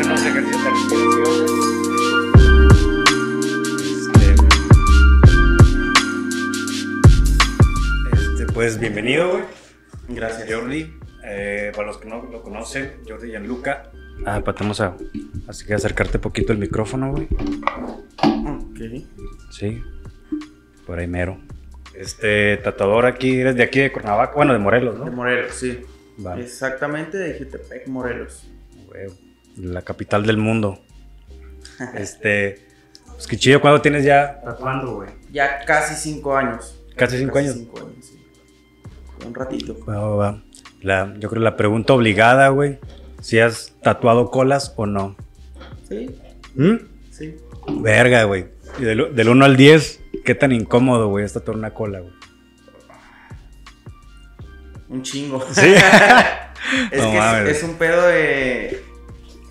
ejercicios de respiración. Este, este, pues bienvenido, güey. Gracias. Jordi. Eh, para los que no lo conocen, Jordi Gianluca. Ah, patamos a. Así que acercarte poquito el micrófono, güey. Ok. Sí. Por ahí mero. Este tatuador aquí, eres de aquí de Cuernavaca, bueno, de Morelos, ¿no? De Morelos, sí. Vale. Exactamente de Jutepec, Morelos. Güey, La capital del mundo. Este. Pues qué chido, ¿cuándo tienes ya tatuando, güey? Ya casi cinco años. Casi cinco años. cinco años, sí. Un ratito. Va, va, va. La, yo creo la pregunta obligada, güey. Si has tatuado colas o no. Sí, ¿Mm? sí. Verga, güey. Y del, del 1 al 10, ¿qué tan incómodo, güey, es tatuar una cola, güey? Un chingo. Sí. es No que es un pedo de.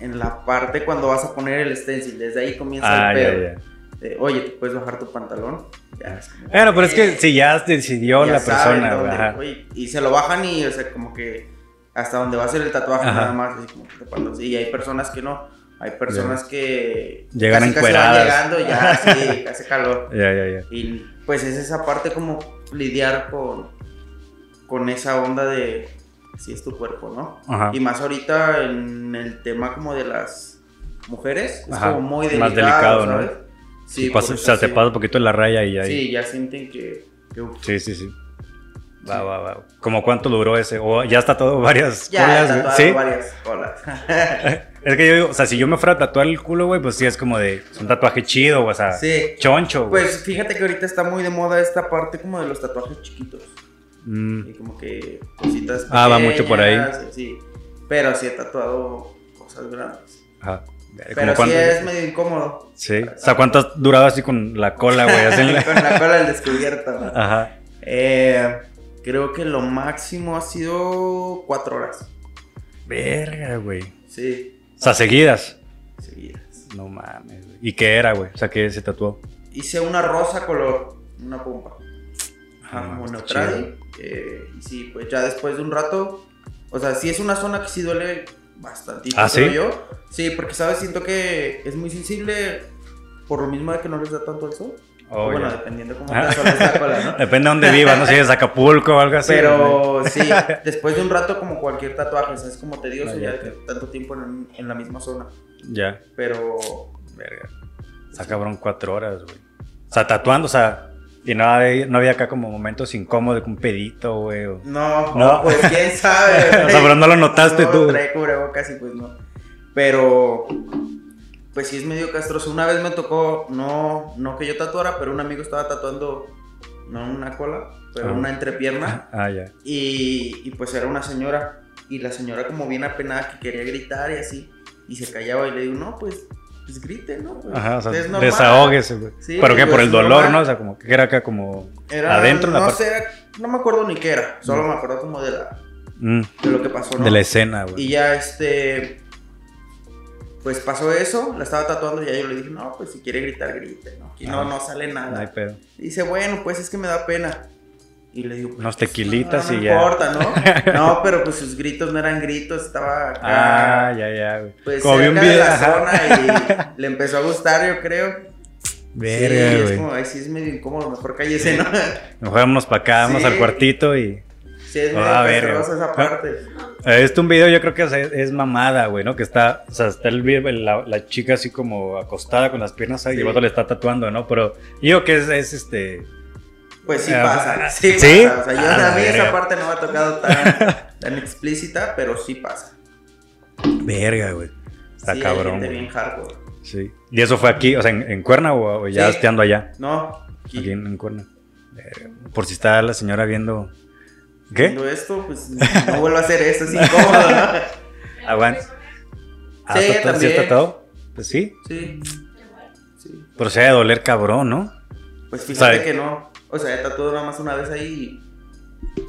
En la parte cuando vas a poner el stencil, desde ahí comienza Ah, el ya, pedo. ya. De, Oye, ¿te puedes bajar tu pantalón? Ya, como, Bueno, pero es que si ya decidió ya la persona, dónde, ajá. oye, y se lo bajan y, o sea, como que hasta donde va a ser el tatuaje Ajá. nada más. Así como que. Y hay personas que no. Hay personas que. Llegan casi, casi van encueradas. llegando ya, sí, hace calor. Ya, ya, ya. Y pues es esa parte como lidiar con, con esa onda de si es tu cuerpo, ¿no? Ajá. Y más ahorita en el tema como de las mujeres, es Ajá, como muy más delicado, delicado, ¿no? ¿sabes? Sí, pasa- o sea, te pasa un poquito la raya y ahí. Sí, ya sienten que... Sí, sí, sí. Va, va, va. ¿Cómo cuánto duró ese? ¿O ya está todo varias ya colas, tatuado ¿Sí? varias colas. Es que yo digo, o sea, si yo me fuera a tatuar el culo, güey, pues sí es como de. Es un tatuaje chido, o sea. sí. Choncho, güey. Pues fíjate que ahorita está muy de moda esta parte como de los tatuajes chiquitos. Mm, Y como que cositas Ah, va mucho por ahí. Sí, pero sí he tatuado cosas grandes. ajá. Pero ¿Cómo sí cuánto? es medio incómodo. Sí. O sea, ¿cuánto has durado así con la cola, güey? La- Con la cola al descubierto. ¿no? Ajá. Eh, creo que lo máximo ha sido cuatro horas. Verga, güey. Sí, O sea, seguidas. seguidas. No mames, güey. ¿Y qué era, güey? O sea, ¿qué se tatuó? Hice una rosa color, una pompa. Ajá, Ah, está neutral. Eh, y sí, pues ya después de un rato. O sea, sí es una zona que sí duele bastante. ¿Ah, sí? yo. Sí, porque, ¿sabes? Siento que es muy sensible por lo mismo de que no les da tanto el sol. Oh, bueno, ya. dependiendo cómo Ah. te asoles la cola, ¿no? Depende de dónde vivas, no sé si es Acapulco o algo así. Pero sí, después de un rato, como cualquier tatuaje, es como tedioso Ah, ya ya. tanto tiempo en, en la misma zona. Ya. Pero Verga. Está cabrón cuatro horas, güey. O sea, tatuando, o sea. Y no había, no había acá como momentos incómodos, un pedito, güey. o- no, No. pues quién sabe. O sea, pero no lo notaste no, tú. Trae cubrebocas y pues no. Pero, pues sí es medio castroso. Una vez me tocó, no, no que yo tatuara, pero un amigo estaba tatuando, no una cola, pero Ah. una entrepierna. Ah, ya. Y, y pues era una señora. Y la señora como bien apenada que quería gritar y así. Y se callaba y le digo, no, pues, pues grite, ¿no? Pues, Ajá, o sea, es normal". desahógese, güey. Sí, Pero que por el dolor, normal. ¿no? O sea, como que era acá como Era, adentro no sé, era- no me acuerdo ni qué era. Solo me acuerdo como de, la, Mm, de lo que pasó, ¿no? de la escena, güey. Y ya este. Pues pasó eso, la estaba tatuando y ya yo le dije, no, pues si quiere gritar, grite, ¿no? Aquí no, Ah. no sale No hay nada. pedo. Y dice, bueno, pues es que me da pena. Y le digo, pues, Unos tequilitas no, no y ya. importa, ¿no? No, pero pues sus gritos no eran gritos, estaba acá. Ah, ya, ya, güey. Pues como vi un cerca de video. la ajá. zona y le empezó a gustar, yo creo. sí, Verga, es güey. como, ay, sí es medio incómodo, mejor cállese, ¿no? Mejor vámonos para acá, vamos Sí. al cuartito y. Sí, es medio Ah, verga. castroso esa parte. Eh, Este un video yo creo que es, es mamada, güey, ¿no? Que está, o sea, está el, video- la, la chica así como acostada con las piernas ahí y Sí. el vato le está tatuando, ¿no? Pero yo que es, es este... Pues sí pasa, sí, ¿sí? pasa. O sea, yo Ah, a mí verga. esa parte no me ha tocado tan, tan explícita, pero sí pasa. Verga, güey. Está sí, hay cabrón, gente güey. bien hardcore. Sí. ¿Y eso fue aquí, o sea, en, en Cuerna o, o ya Sí. esteando allá? No, aquí, Aquí en, en Cuerna. Verga. Por si está la señora viendo... ¿Qué? viendo esto, pues no vuelvo a hacer esto, es incómodo, ¿no? Aguanta. Ah, Sí, ¿está- ¿sí también. todo? Pues sí. Sí. Sí. Pero se ha de doler cabrón, ¿no? Pues fíjate que no. O sea, he tatuado nada más una vez ahí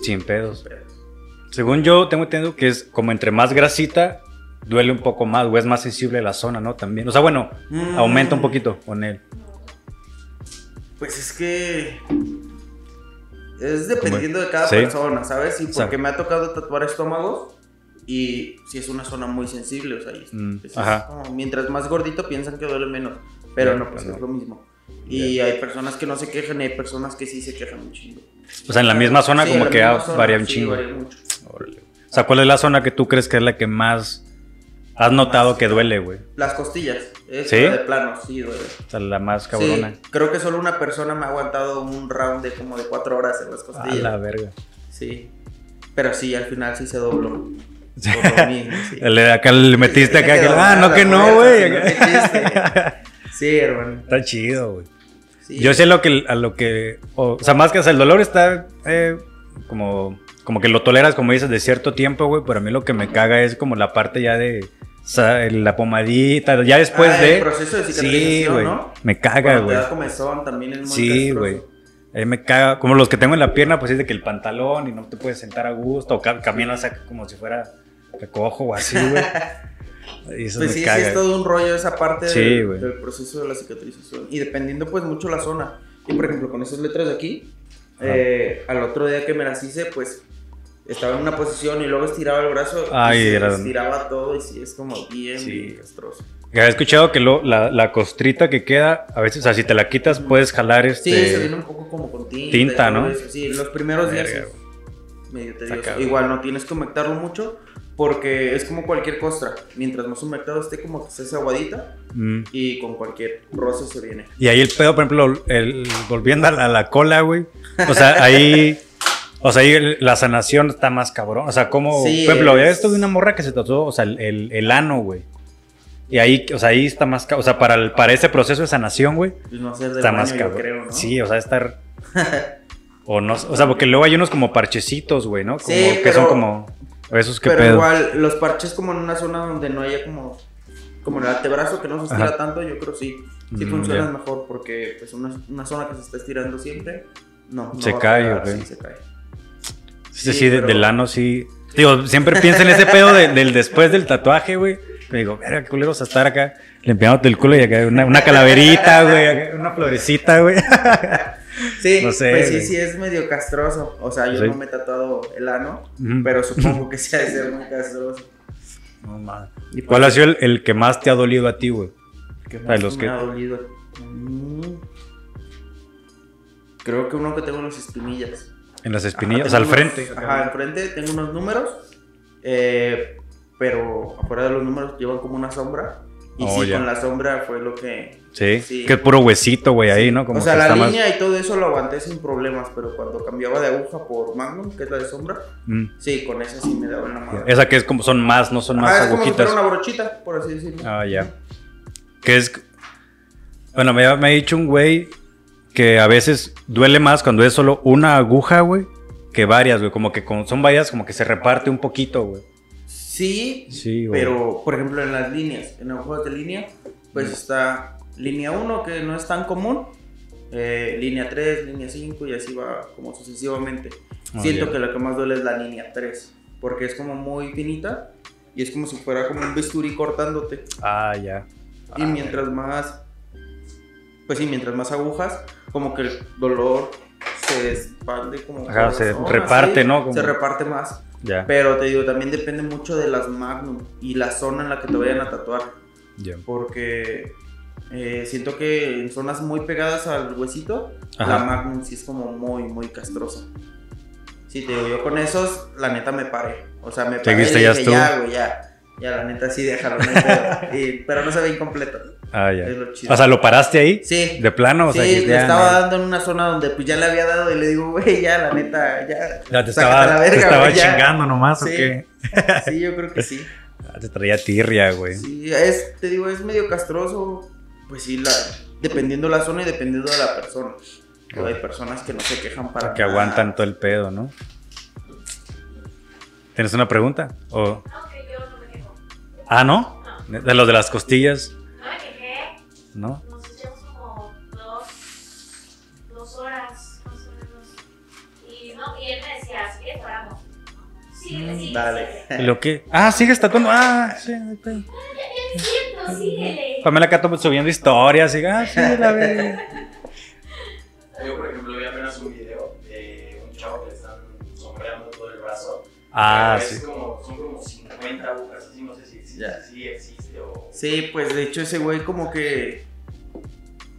Sin pedos. y... pero- Según yo tengo entendido que es como entre más grasita, duele un poco más o es más sensible la zona, ¿no? También. O sea, bueno, Mm. aumenta un poquito con él. Pues es que... Es dependiendo de cada Sí. persona, ¿sabes? Sea- porque me ha tocado tatuar estómagos Y si es una zona muy sensible, o sea, y- Mm, es ajá. como- mientras más gordito piensan que duele menos, pero Ya, no, pues no. es lo mismo. Y hay personas que no se quejan y hay personas que sí se quejan un chingo. O sea, en la misma zona Sí, como que ah, zona, varía un sí, chingo. O sea, ¿cuál es la zona que tú crees que es la que más has notado que duele, güey? Las costillas, es ¿Sí? de plano, sí duele. O sea, la más cabrona. Sí, creo que solo una persona me ha aguantado un round de como de cuatro horas en las A costillas. la verga. Sí. Pero sí, al final sí se dobló. Mismo, sí. Le- acá le metiste acá que, ah, no que no, güey. sí, hermano. Está chido, güey. Sí. Yo sé lo que, a lo que, o, o sea, más que o sea, el dolor está eh, como, como que lo toleras, como dices, de cierto tiempo, güey, pero a mí lo que me caga es como la parte ya de, o sea, la pomadita, ya después Ah, de... El proceso de Sí, güey, ¿no? me caga, güey. te da comezón también es muy Sí, güey. Ahí me caga, como los que tengo en la pierna, pues es de que el pantalón y no te puedes sentar a gusto, o ca- caminas como si fuera que cojo o así, güey. Y eso Pues me sí, sí, caga. es todo un rollo esa parte Sí, del, del proceso de la cicatrización. Y dependiendo pues mucho la zona. Y por ejemplo, con esas letras de aquí, eh, al otro día que me las hice, pues estaba en una posición y luego estiraba el brazo Ay, y estiraba todo y sí, es como bien, Sí. bien castroso. Había escuchado que lo- la, la costrita que queda, a veces, o sea, si te la quitas, puedes jalar Sí, este. se viene un poco como con tinta. tinta, ¿no? eso. Sí, los primeros días Verga, es medio cabrón. Igual no tienes que humectarlo mucho porque es como cualquier costra. Mientras más humectado esté, como que se hace aguadita Mm. y con cualquier roce se viene. Y ahí el pedo, por ejemplo, el, volviendo a la, cola, güey. O sea, ahí. O sea, ahí el- la sanación está más cabrón. O sea, como. Sí, por ejemplo, es- esto de una morra que se tatuó, o sea, el, el, ano, güey. Y ahí, o sea, ahí está más cabrón. O sea, para, el- para ese proceso de sanación, güey, Pues no está baño, más cabrón. creo, ¿no? Sí, o sea, estar. o no, o sea, porque luego hay unos como parchecitos, güey, ¿no? Como Sí, que son como. Esos que Pero pedo. igual, los parches como en una zona donde no haya como... Como el antebrazo que no se estira Ajá. tanto, yo creo sí. Sí Mm, funcionan mejor porque pues una, una zona que se está estirando siempre, no, no Se cae, pegar, sí, se cae. Sí, Sí, sí, pero- del ano sí. Digo, siempre pienso en ese pedo de- del después del tatuaje, güey. Me digo, verga, qué culeros a estar acá limpiándote el culo y acá una, una calaverita, güey, una florecita, güey. Sí, No sé, pues sí, sí es medio castroso. O sea, yo Sí. no me he tatuado el ano, pero supongo que sí ha de ser muy castroso. No, mames. ¿Cuál pues, ha sido el, el que más te ha dolido a ti, güey? ¿qué más los me que- ha dolido? Creo que uno que tengo en las espinillas. En las Ajá, espinillas, tengo al unos- frente. Ajá, al frente tengo unos números, eh, pero afuera de los números llevan como una sombra. Y Oh, sí, ya. con la sombra fue lo que... Sí, Sí. que es puro huesito, güey, ahí, ¿no? Como o sea, que la está más- línea y todo eso lo aguanté sin problemas, pero cuando cambiaba de aguja por Magnum, que es la de sombra, Mm. sí, con esa sí me daba en la madre. Esa que es como, son más, no son más Ah, es como si agujitas. fuera una brochita, por así decirlo. Ah, ya. Que es. Bueno, me, ha- me ha dicho un güey que a veces duele más cuando es solo una aguja, güey, que varias, güey. Como que con- son varias, como que se reparte un poquito, güey. Sí, Sí, pero por ejemplo en las líneas, en agujas de línea, pues está línea 1 que no es tan común, eh, línea 3, línea 5 y así va como sucesivamente. Ah, Siento ya. que lo que más duele es la línea 3, porque es como muy finita y es como si fuera como un bisturí cortándote. Ah, ya. Y mientras más, pues sí, mientras más agujas, como que el dolor se expande como... Ajá, se zona, reparte, sí, ¿no? Como- Se reparte más. Pero te digo, también depende mucho de las Magnum y la zona en la que te vayan a tatuar. Porque eh, siento que en zonas muy pegadas al huesito, Ajá. la Magnum sí es como muy, muy castrosa. Sí, te digo, yo con esos, la neta me paré. O sea, me Te paré y dijiste, ya dije, ya, güey, ya. Ya, la neta sí, déjalo. no hay pedo". Y- pero no se ve incompleto. Ah, ya. Es lo chido. O sea, ¿lo paraste ahí? Sí. ¿De plano? O sea, sí, dijiste, le ah, estaba no. dando en una zona donde pues ya le había dado y le digo, güey, ya, la neta, ya. Ya te estaba, la te verga, estaba güey, ya". chingando nomás, ¿o qué? Sí, yo creo que sí. Ah, Te traía tirria, güey. Sí, es, te digo, es medio castroso. Pues sí, la, dependiendo la zona y dependiendo de la persona. Pero hay personas que no se quejan para Que nada. aguantan todo el pedo, ¿no? ¿Tienes una pregunta? ¿O... No, que yo no me quejo. Ah, ¿no? No, De los de las costillas, Nos echamos como dos, dos horas, más o menos. Y, no, y él me decía, si quieres paramos. Síguele. Dale. ¿Y ¿Lo qué? Ah, sigues tatuando. Ah, sí, te siento, síguele. Pamela acá subiendo historias y ah, sí, la ve. Yo, por ejemplo, vi apenas un video de un chavo que le están sombreando todo el brazo. Ah, sí. es como, son como 50 50 agujas, así no sé si existe, Ya. si existe o... Sí, pues de hecho ese güey como que...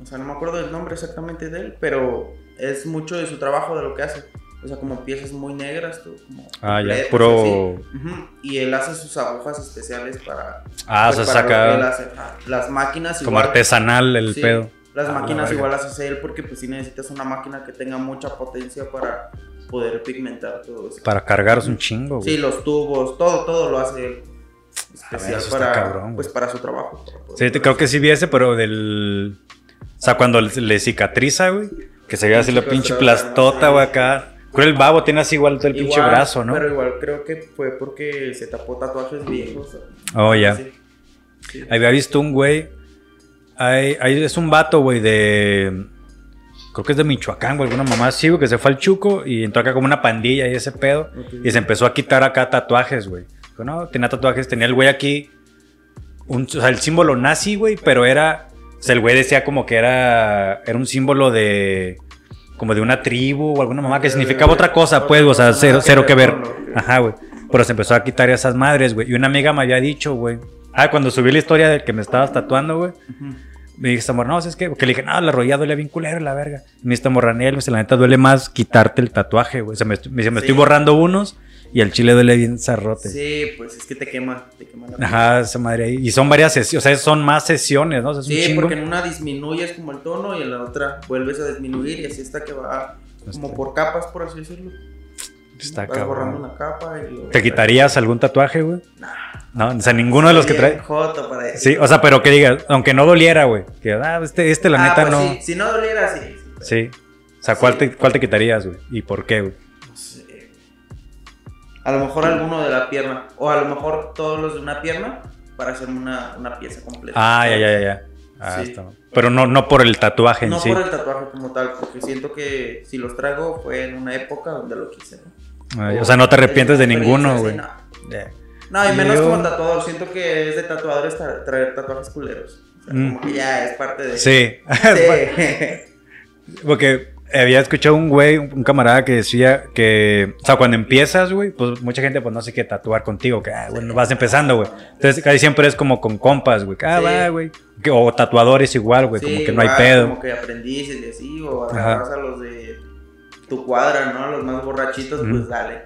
O sea, no me acuerdo del nombre exactamente de él, pero es mucho de su trabajo, de lo que hace. O sea, como piezas muy negras, tú, como... Ah, ya, Y él hace sus agujas especiales para... Ah, pues, se él saca hace. Ah, Las máquinas como igual. artesanal el Sí, pedo. Las Ah, máquinas igual las hace él porque pues sí necesitas una máquina que tenga mucha potencia para poder pigmentar todo eso. Para cargaros un chingo, güey. Sí, los tubos, todo, todo lo hace él. Especial ver, para, cabrón, pues, para su trabajo. para Sí, creo que sí vi ese, pero del. O sea, cuando le, le cicatriza, güey. Que se ve así la pinche plastota, güey, acá. Creo el babo tiene así igual todo el pinche brazo, ¿no? Pero igual creo que fue porque se tapó tatuajes viejos. Oh, ya. Sí. Había visto un güey. Hay, hay- es un vato, güey, de. Creo que es de Michoacán, güey, alguna mamá así, güey, que se fue al Chuco y entró acá como una pandilla y ese pedo. Y se empezó a quitar acá tatuajes, güey. No, tenía tatuajes, tenía el güey aquí. Un, o sea, el símbolo nazi, güey, pero era. O sea, el güey decía como que era. Era un símbolo de. Como de una tribu o alguna mamá que significaba otra cosa, pues, o sea, cero, cero ver que ver. Ajá, güey. Pero se empezó a quitar esas madres, güey. Y una amiga me había dicho, güey. Ah, cuando subí la historia del que me estabas tatuando, güey. Me dice esta morra, no, es que, porque le dije, no, la rodilla duele bien culero, la verga. Y me dice esta morra, "Nel, pues, la neta duele más quitarte el tatuaje, güey. O sea, me, me dice, me Sí. estoy borrando unos y al chile duele bien zarrote. Sí, pues es que te quema, te quema la piel. Ajá, esa madre ahí. Y son varias sesiones, o sea, son más sesiones, ¿no? O sea, Sí, porque en una disminuyes como el tono y en la otra vuelves a disminuir y así hasta que va como Está- por capas, por así decirlo. Está Vas borrando una capa y luego- ¿Te quitarías algún tatuaje, güey? No, o sea, ninguno de los que trae. joto para eso. Sí, o sea, pero que digas, aunque no doliera, güey. Que, ah, este, este la Ah, neta pues no. sí, Si no doliera, sí. Sí. O sea, ¿cuál, Sí. te, ¿cuál te quitarías, güey? ¿Y por qué, güey? No. A lo mejor alguno de la pierna. O a lo mejor todos los de una pierna para hacer una, una pieza completa. Ah, ya, ya, ya, ya. Ah, Sí. está. Pero no, no por el tatuaje en No sí. por el tatuaje como tal, porque siento que si los traigo fue en una época donde lo quise, ¿no? Ay, o sea, no te arrepientes de ninguno, güey. No, no y menos Yo- como tatuador. Siento que es de tatuadores tra- traer tatuajes culeros. O sea, Mm. como que ya es parte de. Sí. Sí. Porque había escuchado un güey, un camarada que decía que, o sea, cuando empiezas, güey, pues mucha gente pues no sé qué tatuar contigo, que, ah, bueno, vas empezando, güey. Entonces casi siempre es como con compas, güey, que, ah, Sí. va, güey. O tatuadores igual, güey, como Sí, que no hay igual, pedo. Como que aprendices y así, o agarras a los de tu cuadra, ¿no? Los más borrachitos, Ujú. pues dale.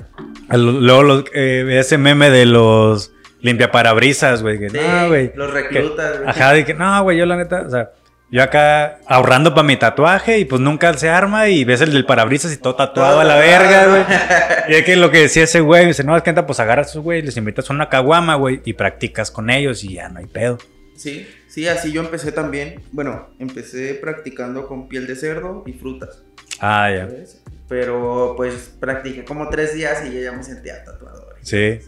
Al- Luego los- eh, ese meme de los limpiaparabrisas, güey, que Sí, no, güey. Los reclutas, güey. Ajá, de que no, güey, yo la neta, o sea, yo acá ahorrando para mi tatuaje y pues nunca se arma y ves el del parabrisas y todo tatuado a la verga, güey. Y es que lo que decía ese güey, dice, no, es que neta, pues agarras a esos güey, les invitas a una caguama, güey, y practicas con ellos y ya no hay pedo. Sí, sí, así yo empecé también. Bueno, empecé practicando con piel de cerdo y frutas. Ah, ya. ¿sabes? Pero pues practiqué como tres días y yo ya me sentía tatuador. Sí.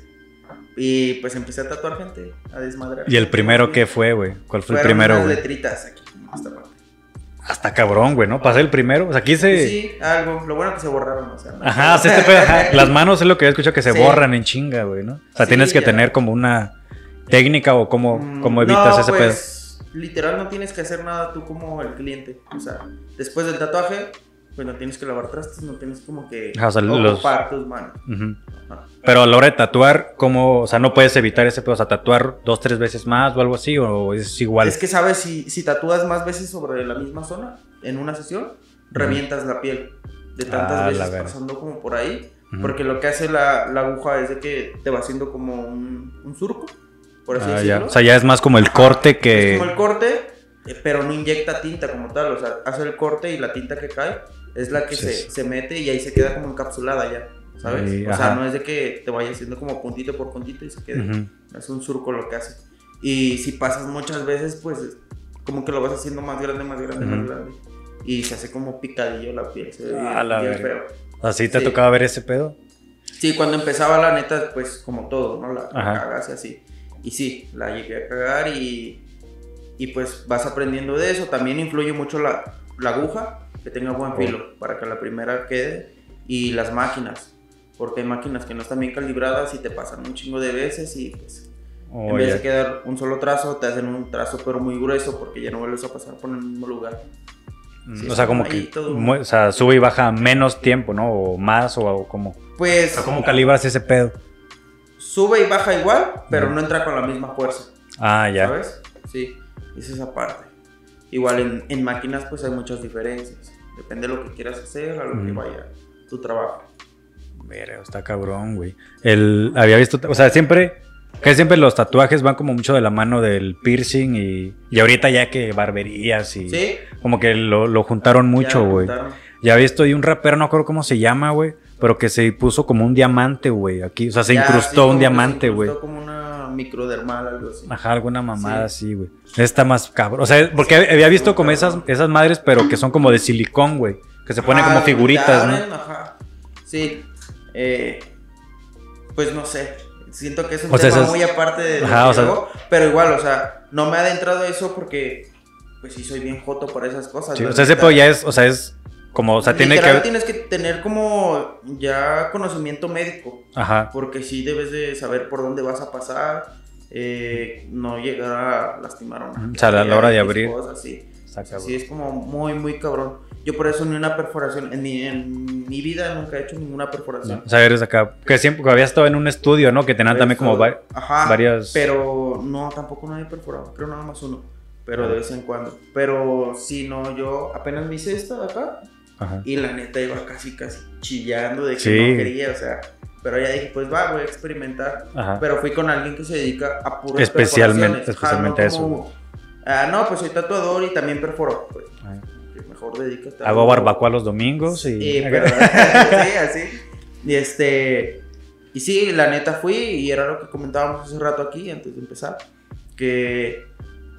Y pues empecé a tatuar gente, a desmadrar. ¿Y el primero qué fue, güey? ¿Cuál fue el primero, unas letritas aquí, esta parte. Hasta cabrón, güey, ¿no? Pasé el primero. O sea, aquí se. Sí, algo. Lo bueno que se borraron, o sea. no- Ajá, sea, este pedo, ajá, las manos es lo que he escuchado que se Sí. borran en chinga, güey, ¿no? O sea, Sí, tienes que ya. tener como una técnica o cómo, Mm, cómo evitas no, ese pues, Literal no tienes que hacer nada tú como el cliente. O sea, después del tatuaje, pues no tienes que lavar trastes, no tienes como que o sea, los- ocupar tus manos. Ujú. Ajá. Pero a la hora de tatuar, ¿cómo? O sea, no puedes evitar ese pedo. O sea, tatuar dos, tres veces más o algo así, o es igual. Es que sabes, si, si tatúas más veces sobre la misma zona en una sesión, revientas la piel de tantas Ah, veces pasando como por ahí. Ujú. Porque lo que hace la, la aguja es de que te va haciendo como un, un surco, por así Ah, ya. decirlo. O sea, ya es más como el corte que. Es como el corte, eh, pero no inyecta tinta como tal. O sea, hace el corte y la tinta que cae es la que Sí, se, se mete y ahí se queda como encapsulada ya. ¿Sabes? Sí, o ajá. sea, no es de que te vaya haciendo como puntito por puntito y se quede. Ujú. Es un surco lo que hace. Y si pasas muchas veces, pues como que lo vas haciendo más grande, más grande, Ujú. más grande. Y se hace como picadillo la piel. Se ve Ah, bien- la bien feo. Así te Sí. tocaba ver ese pedo. Sí, cuando empezaba la neta, pues como todo, ¿no? La, la cagas y así. Y sí, la llegué a cagar y, y pues vas aprendiendo de eso. También influye mucho la, la aguja, que tenga buen filo, para que la primera quede. Y las máquinas, porque hay máquinas que no están bien calibradas y te pasan un chingo de veces y pues Oh, en vez de quedar un solo trazo, te hacen un trazo pero muy grueso porque ya no vuelves a pasar por el mismo lugar. Mm, Sí, o sea, como que todo. o sea, sube y baja menos tiempo, ¿no? O más, o, o como. O Pues sea, ¿cómo calibras ese pedo? sube y baja igual, pero no entra con la misma fuerza. Ah, ya. ¿Sabes? Sí, es esa parte. Igual en, en máquinas pues hay muchas diferencias. Depende de lo que quieras hacer, a lo que vaya tu trabajo. Verga, está cabrón, güey. El, había visto, o sea, siempre, que siempre los tatuajes van como mucho de la mano del piercing y, y ahorita ya que barberías y Sí. como que lo, lo juntaron mucho, ya güey. juntaron. Ya había visto y un rapero, no acuerdo cómo se llama, güey, pero que se puso como un diamante, güey, aquí, o sea, se Ya, incrustó un diamante, se güey. como una microdermal, algo así. Ajá, alguna mamada Sí. así, güey. Está más cabrón. O sea, porque había visto como esas, esas madres, pero que son como de silicón, güey. Que se ponen Ajá, como figuritas, ¿no? Ajá. Sí. Eh, pues no sé. Siento que es un O sea, tema esas- muy aparte de lo Ajá, que o sea- pero igual, o sea, no me he adentrado eso porque pues sí soy bien joto para esas cosas. Sí, o sea, ese pedo ya es, o sea, es como, o sea, tiene que... tienes que tener como ya conocimiento médico, Ajá. porque sí debes de saber por dónde vas a pasar, eh, no llegar a lastimar a una O sea, a la hora de abrir. cosas, sí. Sí, es como muy, muy cabrón. Yo por eso ni una perforación, en mi, en mi vida nunca he hecho ninguna perforación. O sea, eres acá. Que siempre que había estado en un estudio, ¿no? Que tenían también como va- Ajá, varias. Pero no, tampoco no he perforado, creo nada más uno. Pero de vez en cuando. Pero sí, no, yo apenas me hice esta de acá Ajá. y la neta iba casi, casi chillando de que Sí. no quería, o sea. Pero ya dije, pues va, voy a experimentar. Ajá. Pero fui con alguien que se dedica a puras Especialmente- especialmente a eso. como, ah, no, pues soy tatuador y también perforo. Pues, mejor dedícate a Hago barbacoa los domingos y. Sí, pero, sí, así. Y este. Y sí, la neta fui y era lo que comentábamos hace rato aquí, antes de empezar. Que,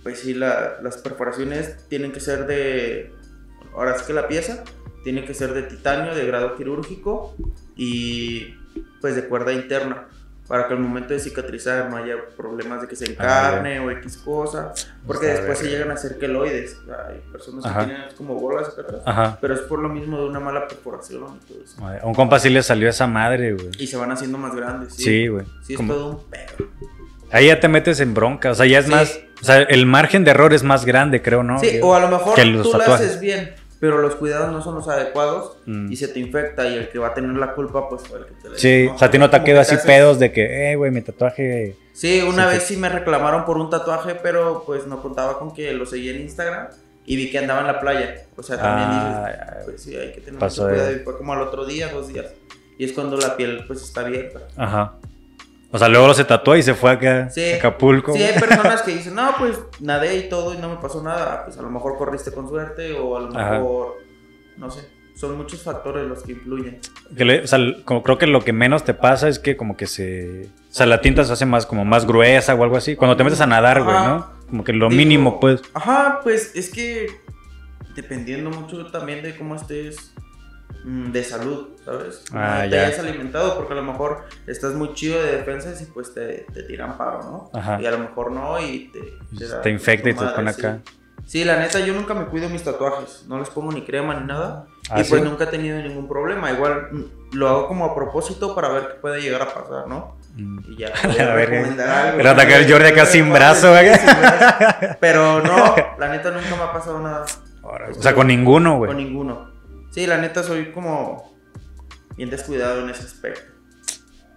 pues sí, la- las perforaciones tienen que ser de. Ahora es que la pieza tiene que ser de titanio, de grado quirúrgico y, pues, de cuerda interna. Para que al momento de cicatrizar no haya problemas de que se encarne o X cosa. Porque Está después se llegan a hacer queloides. Hay personas Ajá. que tienen como bolas acá atrás. Ajá. Pero es por lo mismo de una mala perforación y todo eso. A un compa sí le salió esa madre, güey. Y se van haciendo más grandes. Sí, Sí, güey. Sí, es todo un pedo. Ahí ya te metes en bronca. O sea, ya es Sí. más. O sea, el margen de error es más grande, creo, ¿no? Sí, o a lo mejor que tú lo haces bien, pero los cuidados no son los adecuados Mm. y se te infecta y el que va a tener la culpa, pues fue el que te la Sí, o sea, a ti no te ha quedado así haces- pedos de que, eh, güey, mi tatuaje. Sí, una vez que- sí me reclamaron por un tatuaje, pero pues no contaba con que lo seguía en Instagram y vi que andaba en la playa. O sea, también Ah, dices, pues sí, hay que tener mucho cuidado. Y fue como al otro día, dos días. Y es cuando la piel pues está abierta. Ajá. O sea, luego lo se tatuó y se fue acá Sí. a Acapulco. Sí, hay personas que dicen, no, pues nadé y todo y no me pasó nada. Pues a lo mejor corriste con suerte o a lo Ajá. mejor, no sé. Son muchos factores los que influyen. Que le- o sea, como creo que lo que menos te pasa es que como que se... O sea, la tinta se hace más como más gruesa o algo así. Cuando te metes a nadar, güey. ¿no? Como que lo Digo, mínimo, pues. Ajá, pues es que dependiendo mucho también de cómo estés de salud, ¿sabes? Ah, te ya. hayas alimentado, porque a lo mejor estás muy chido de defensas y pues te, te tiran paro, ¿no? Ajá. Y a lo mejor no y te... Te da infecta y te pone sí. acá. Sí, la neta, yo nunca me cuido mis tatuajes. No les pongo ni crema ni nada. ¿Ah, y pues sí? nunca he tenido ningún problema. Igual mm, lo hago como a propósito para ver qué puede llegar a pasar, ¿no? Mm. Y ya. A recomendar algo. Pero atacar el Jordi acá sin brazo, Sí, sin brazo. Pero no, la neta nunca me ha pasado nada. O sea, con ninguno, güey. Con ninguno. Sí, la neta soy como bien descuidado en ese aspecto.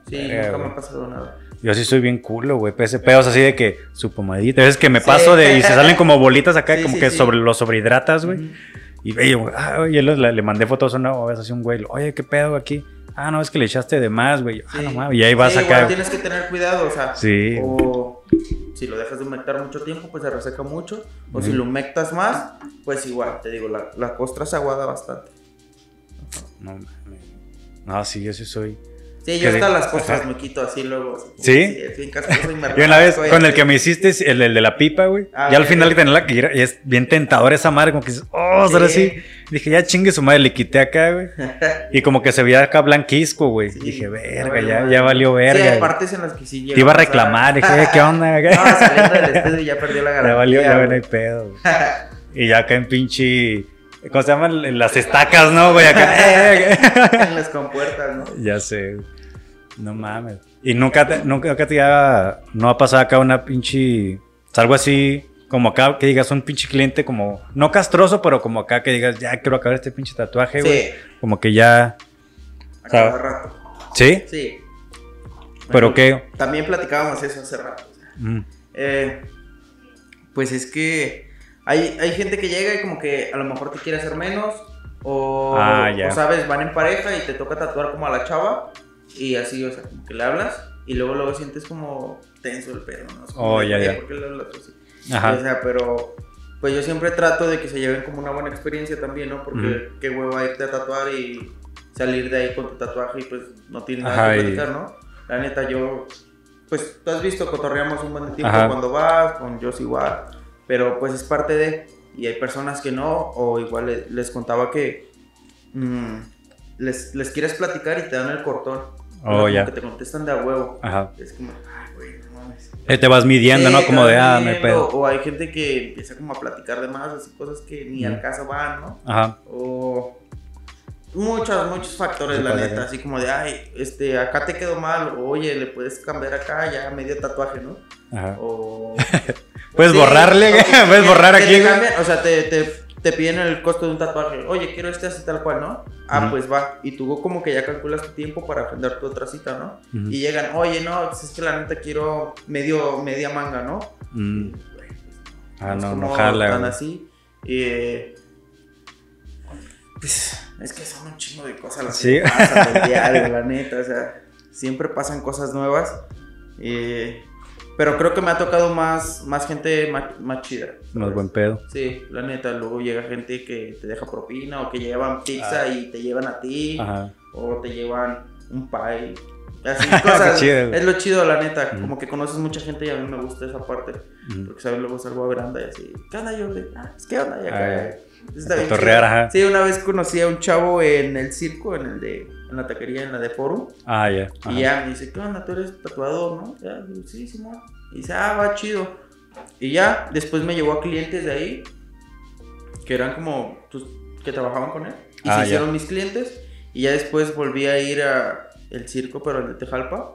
Sí, Verga, nunca me güey. ha pasado nada. Yo sí soy bien culo, güey. Ese pedos así de que su pomadita. Es que me Sí. paso de. Y se salen como bolitas acá, Sí, como sí, que sobre los sobrehidratas, güey. Ujú. Y ve, yo, ah, güey, yo le, le mandé fotos a una vez así a un güey. Oye, ¿qué pedo aquí? Ah, no, es que le echaste de más, güey. Ah, no mames. Y ahí vas Sí, acá. igual tienes que tener cuidado, o sea. Sí. O si lo dejas de humectar mucho tiempo, pues se reseca mucho. O si lo humectas más, pues igual, te digo, la, la costra se aguada bastante. No, no, sí, yo sí soy. Sí, yo Que hasta las costras Ajá. me quito así luego. así, ¿Sí? me Yo una vez, con el así. que me hiciste, el, el de la pipa, güey. Ah, ya al final tener la que es bien tentador esa madre, como que dices, oh, ahora sí. Sí. Dije, ya chingue su madre, le quité acá, güey. Y como que se veía acá blanquisco, güey. Sí, Dije, verga, ya, ya valió Sí, verga. hay güey. partes en las que sí Te iba a reclamar, dije, "Eh, ¿qué onda? no, saliendo del estudio ya perdió la garantía. ya valió, ya güey. no hay pedo. güey. Y ya acá en pinche. ¿Cómo se llaman? En Las estacas, ¿no, güey? Acá. eh, en las compuertas, ¿no? ya sé. No mames. Y nunca te, nunca, nunca te ha, no ha pasado acá una pinche. Algo así. Como acá que digas un pinche cliente como. No castroso, pero como acá que digas, ya quiero acabar este pinche tatuaje, güey. Sí, Como que ya. a cada rato. ¿Sí? Sí. ¿Pero qué? También platicábamos eso hace rato. Mm, Eh, pues es que hay, hay gente que llega y como que a lo mejor te quiere hacer menos. O, Ah, ya. o, sabes, van en pareja y te toca tatuar como a la chava. Y así, o sea, como que le hablas. Y luego luego sientes como tenso el pedo, ¿no? Es como Oh, ya, "Oye, ya. ¿por qué le hablas así? Ajá. O sea, pero pues yo siempre trato de que se lleven como una buena experiencia también, ¿no? Porque qué hueva irte a tatuar y salir de ahí con tu tatuaje y pues no tienes nada Ajá, que platicar, ¿no? La neta, yo, pues tú has visto, cotorreamos un buen tiempo Ajá. cuando vas, con Joss igual, pero pues es parte de, y hay personas que no, o igual le- les, contaba que mm, les, les quieres platicar y te dan el cortón. Oh, ya. Que te contestan de a huevo. Ajá. Es como, ay, güey, no mames. Eh, Te vas midiendo, ¿no? Como de, ah, me pedo. O hay gente que empieza como a platicar de más, así cosas que ni Ujú. al caso van, ¿no? Ajá. O muchos, muchos factores, Sí, la neta, así como de, ay, este, acá te quedó mal, oye, le puedes cambiar acá, ya medio tatuaje, ¿no? Ajá. O... Puedes Sí, borrarle, Puedes borrar aquí, te cambian, o sea, te, te, te piden el costo de un tatuaje. Oye, quiero este así tal cual, ¿no? Ah, pues va. Y tú como que ya calculas tu tiempo para agendar tu otra cita, ¿no? Y llegan, oye, no, pues es que la neta quiero medio, media manga, ¿no? Ah, Es no, como no jala, tan así. Eh, pues es que son un chingo de cosas las Sí. que pasan del diario, la neta. O sea, siempre pasan cosas nuevas. Eh, pero creo que me ha tocado más, más gente más, más chida. Más buen pedo. Sí, la neta. Luego llega gente que te deja propina o que llevan pizza Ah. y te llevan a ti. Ajá. O te llevan un pie. Así cosas. Qué chido, es lo chido, la neta. Mm. Como que conoces mucha gente y a mí me gusta esa parte. Ujú. Porque sabes, luego salgo a veranda y así, ¿qué onda yo? Ah, pues, ¿qué onda? Y acá, Ah, está bien cotorrear, chido. ajá. Sí, una vez conocí a un chavo en el circo, en el de, en la taquería, en la de Forum. Ah, ya. Ajá. Y ya me dice, ¿qué onda? Tú eres tatuador, ¿no? Ya, digo, sí, sí, no. Y dice, ah, va chido. Y ya, después me llevó a clientes de ahí, que eran como, pues, que trabajaban con él. Y Ah, se hicieron mis clientes. Y ya después volví a ir a el circo, pero el de Tejalpa.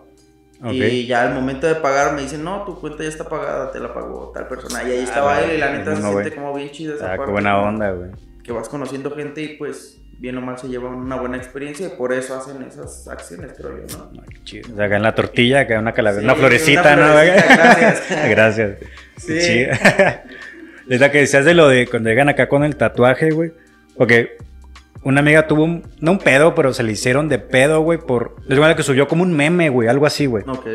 Ok. Y ya al momento de pagar me dicen, no, tu cuenta ya está pagada, te la pagó tal persona. Y ahí estaba Ah, él y la no, neta se no, siente güey. como bien chido esa Ah, qué parte, buena ¿no? onda, güey. Que vas conociendo gente y pues bien o mal se llevan una buena experiencia y por eso hacen esas acciones, creo yo, ¿no? Ay, qué chido. O sea, acá en la tortilla, acá una calavera, Sí, una florecita, una ¿no? gracias. gracias. Sí. Chido. Es la que decías de lo de cuando llegan acá con el tatuaje, güey. Porque una amiga tuvo un, no un pedo, pero se le hicieron de pedo, güey, por. Es igual que subió como un meme, güey, algo así, güey. Ok.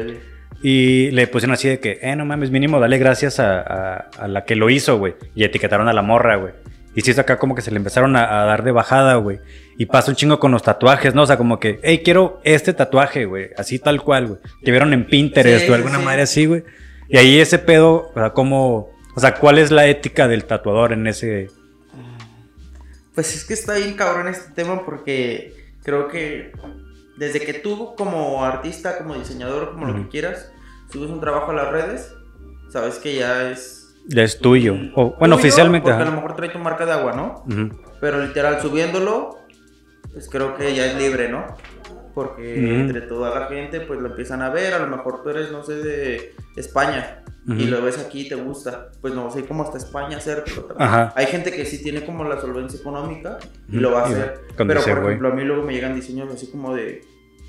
Y le pusieron así de que, eh, no mames, mínimo, dale gracias a, a- a la que lo hizo, güey. Y etiquetaron a la morra, güey. Y sí, acá como que se le empezaron a, a dar de bajada, güey. Y pasa un chingo con los tatuajes, ¿no? O sea, como que, hey, quiero este tatuaje, güey. Así tal cual, güey. Te vieron en Pinterest Sí, o alguna sí. madre así, güey. Y ahí ese pedo, o sea, como, o sea, ¿cuál es la ética del tatuador en ese? Pues es que está bien cabrón este tema porque creo que desde que tú como artista, como diseñador, como lo que quieras, subes un trabajo a las redes, sabes que ya es... Ya es tuyo. O, bueno, tuyo, oficialmente. Porque a ajá. lo mejor trae tu marca de agua, ¿no? Ujú. Pero literal, subiéndolo, pues creo que ya es libre, ¿no? Porque Ujú. entre toda la gente, pues lo empiezan a ver. A lo mejor tú eres, no sé, de España y Ujú. lo ves aquí y te gusta. Pues no sé cómo hasta España hacerlo. Ajá. Hay gente que sí tiene como la solvencia económica y lo va a Y hacer. Pero por ejemplo, a mí luego me llegan diseños así como de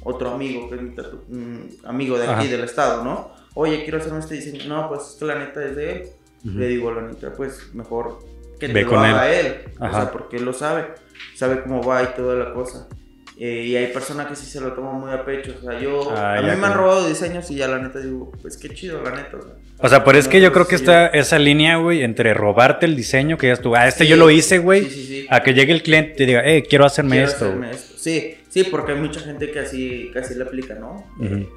otro amigo, que es mi tatu- mm, amigo de aquí, Ajá. del estado, ¿no? Oye, quiero hacerme este diseño. No, pues la neta es de él. Ujú. Le digo, la neta, pues mejor que Ve te lo con haga él. O Ajá. sea, porque él lo sabe. Sabe cómo va y toda la cosa. Eh, y hay personas que sí se lo toman muy a pecho. O sea, yo. Ah, a mí me han robado diseños y ya la neta digo, pues qué chido, la neta. O sea, O sea, pero es que yo creo que está esa línea, güey, entre robarte el diseño, que ya tú, ah, este Sí, yo lo hice, güey, Sí, sí, a que llegue el cliente y te diga, eh, quiero hacerme Quiero esto. hacerme esto. Sí, sí, porque hay mucha gente que así, que así le aplica, ¿no? Ujú. Eh,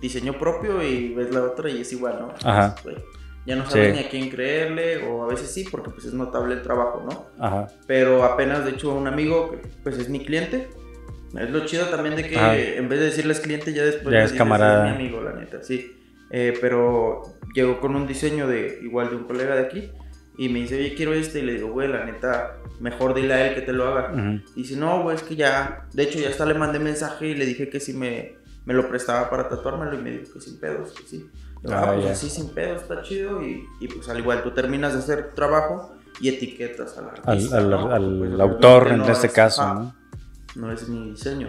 diseño propio y ves la otra y es igual, ¿no? Ajá. Pues, güey, ya no sabes Sí. ni a quién creerle, o a veces sí, porque pues es notable el trabajo, ¿no? Ajá. Pero apenas, de hecho, un amigo, que pues es mi cliente. Es lo chido también de que Ajá. en vez de decirles cliente, ya después Ya les es dices, camarada. "Es mi amigo, la neta, sí. Eh, pero llegó con un diseño de igual de un colega de aquí y me dice, oye, quiero este. Y le digo, güey, la neta, mejor dile a él que te lo haga. Ujú. Y dice, no, güey, es que ya. De hecho, ya hasta le mandé mensaje y le dije que si me, me lo prestaba para tatuármelo. Y me dijo que sin pedos, que sí. Ah, ah, pues ya. así sin pedos, está chido. Y, y pues al igual, tú terminas de hacer trabajo y etiquetas al artista. al- ¿no? al Porque, pues, autor, en este es- caso, ¿no? No es mi diseño.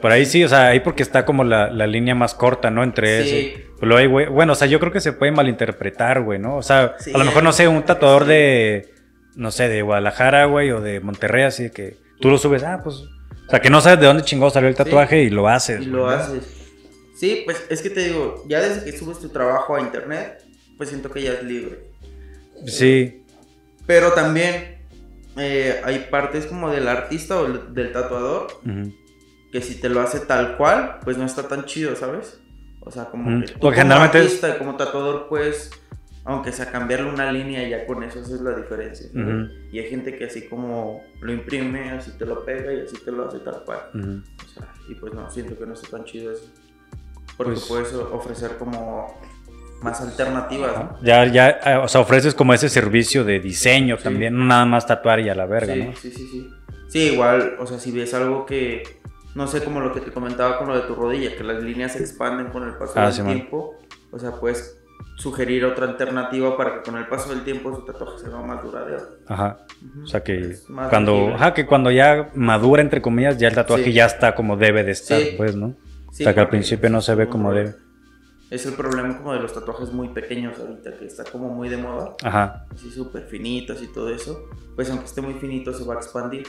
Por ahí sí, o sea, ahí porque está como la, la línea más corta, ¿no? Entre Sí. Pues hay, güey- bueno, o sea, yo creo que se puede malinterpretar, güey, ¿no? O sea, Sí, a lo mejor, no sé, un sí. tatuador de, no sé, de Guadalajara, güey, o de Monterrey, así que tú lo subes, ah, pues. O sea, que no sabes de dónde chingado salió el tatuaje y lo haces. Y lo haces. Sí, pues es que te digo, ya desde que subes tu trabajo a internet, pues siento que ya es libre. Sí, Pero también eh, hay partes como del artista o el- del tatuador ujú. que si te lo hace tal cual, pues no está tan chido, ¿sabes? O sea, como Mm, que como generalmente es- artista y como tatuador, pues, aunque sea cambiarle una línea, ya con eso esa es la diferencia. ¿sabes? Ujú. Y hay gente que así como lo imprime, así te lo pega y así te lo hace tal cual. ujú. O sea, y pues no, siento que no está tan chido eso. Porque Pues- puedes ofrecer como más alternativas, ¿no? Ya, ya, eh, o sea, ofreces como ese servicio de diseño Sí. también, no nada más tatuar y a la verga, sí, ¿no? sí, sí, sí. Sí, igual, o sea, si ves algo que, no sé, como lo que te comentaba con lo de tu rodilla, que las líneas se expanden con el paso Ah, del sí, man. tiempo, o sea, puedes sugerir otra alternativa para que con el paso del tiempo su tatuaje sea más duradero. Ajá. O sea que cuando, ajá, que cuando ya madura entre comillas, ya el tatuaje Sí. ya está como debe de estar, Sí. pues, ¿no? Sí, o sea que al principio no se ve como debe. Es el problema como de los tatuajes muy pequeños ahorita, que está como muy de moda. Ajá. así súper finitos y todo eso, pues aunque esté muy finito se va a expandir.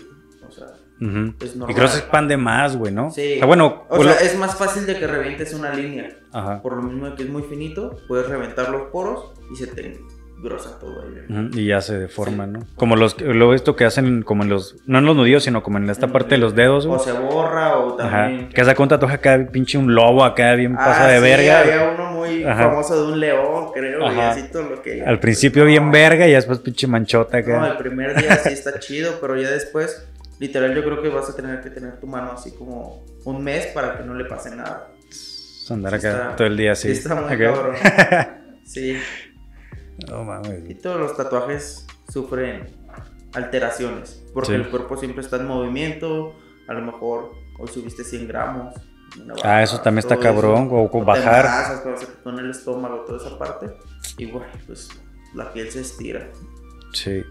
O sea, ujú. es Y normal. creo que se expande más, güey, ¿no? Sí. O sea, bueno, O pues sea, lo- es más fácil de que revientes una línea. Ajá. Por lo mismo de que es muy finito, puedes reventar los poros y se te engrosa todo ahí. Y ya se deforma, Sí. ¿no? Como los, luego esto que hacen como en los, no en los nudillos, sino como en esta parte de los dedos, O güey. se borra o Ajá. también... Que saca un tatuaje acá, pinche un lobo acá, bien pasa Ah, de sí, verga. Había uno muy Ajá. famoso de un león, creo, y Ajá. así todo lo que... Al principio bien verga y después pinche manchota No, acá. el primer día sí está chido, pero ya después, literal, yo creo que vas a tener que tener tu mano así como un mes para que no le pase nada. Andar sí acá está- todo el día así. Sí, está muy acá. cabrón. Sí, No mames. y todos los tatuajes sufren alteraciones, porque Sí. el cuerpo siempre está en movimiento, a lo mejor hoy subiste 100 gramos. Ah, eso también está cabrón, eso. o con te bajar. engrasas cuando se te pone el estómago, toda esa parte, igual, pues la piel se estira. Sí.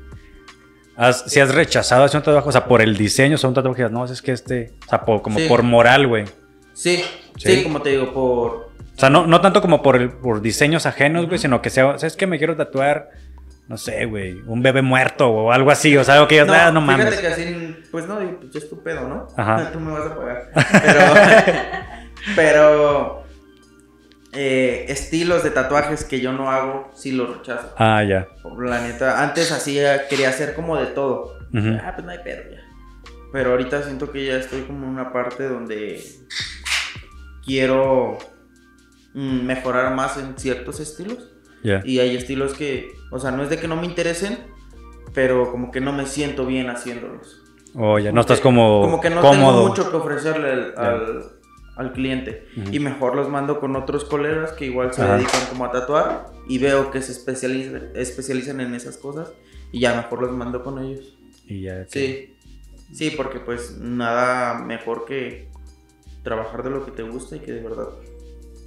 Has- si has rechazado hacer un tatuaje, o sea, por el diseño, o sea, un tatuaje, que no, es que este, o sea, por- como Sí. por moral, güey. Sí. sí, como te digo, por... O sea, no, no tanto como por, el, por diseños ajenos, güey, sino que sea, ¿sabes qué? Me quiero tatuar, no sé, güey, un bebé muerto o algo así, o sea, algo que ya, no, no fíjate mames. que así, pues no, pues es tu pedo, ¿no? Ajá. Tú me vas a pagar. Pero, pero eh, estilos de tatuajes que yo no hago, sí los rechazo. Ah, ya. La neta, antes hacía, quería hacer como de todo. Ah, pues no hay pedo ya. Pero ahorita siento que ya estoy como en una parte donde quiero mejorar más en ciertos estilos. Ya. Y hay estilos que, o sea, no es de que no me interesen, pero como que no me siento bien haciéndolos. O ya, no estás como, Como que no cómodo. tengo mucho que ofrecerle al, Ya. al, al cliente. Ujú. Y mejor los mando con otros colegas que igual se Ajá. dedican como a tatuar y veo que se especializan, especializan en esas cosas y ya mejor los mando con ellos. Y ya. Sí. Sí, porque pues nada mejor que trabajar de lo que te gusta y que de verdad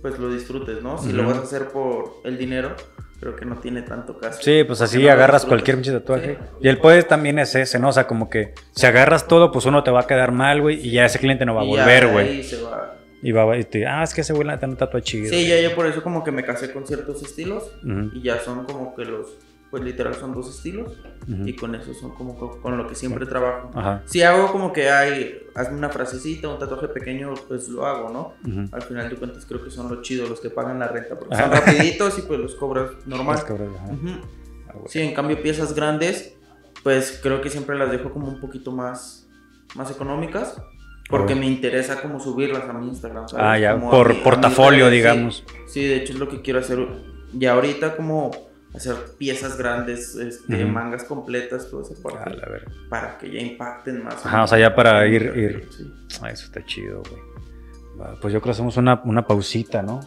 pues lo disfrutes, ¿no? Si lo vas a hacer por el dinero, creo que no tiene tanto caso. Sí, pues así no agarras cualquier pinche tatuaje. Sí. Y el poder también es ese, ¿no? O sea, como que si agarras todo, pues uno te va a quedar mal, güey, y ya ese cliente no va a Y volver, güey. ahí se va. Y va a y te, ah, es que ese güey la neta no tatúa chido. Sí, ya yo por eso como que me casé con ciertos estilos y ya son como que los, pues literal son dos estilos ujú. y con eso son como co- con lo que siempre trabajo. Ajá. Si hago como que hay, hazme una frasecita, un tatuaje pequeño, pues lo hago, ¿no? ujú. Al final de cuentas creo que son los chidos los que pagan la renta porque son rapiditos y pues los cobras normal. Es cabrón, ajá. Ujú. Ah, güey. Sí, en cambio piezas grandes, pues creo que siempre las dejo como un poquito más, más económicas. Porque me interesa como subirlas a mi Instagram. ¿sabes? Ah, ya, Como por mi- portafolio, redes, sí. digamos. Sí, de hecho es lo que quiero hacer ya ahorita, como hacer piezas grandes, este, mangas completas, todo ese parte, A la verga. para que ya impacten más. Ajá, o sea, ya para ir- ir. sí. Ah, eso está chido, güey. Pues yo creo que hacemos una, una pausita, ¿no?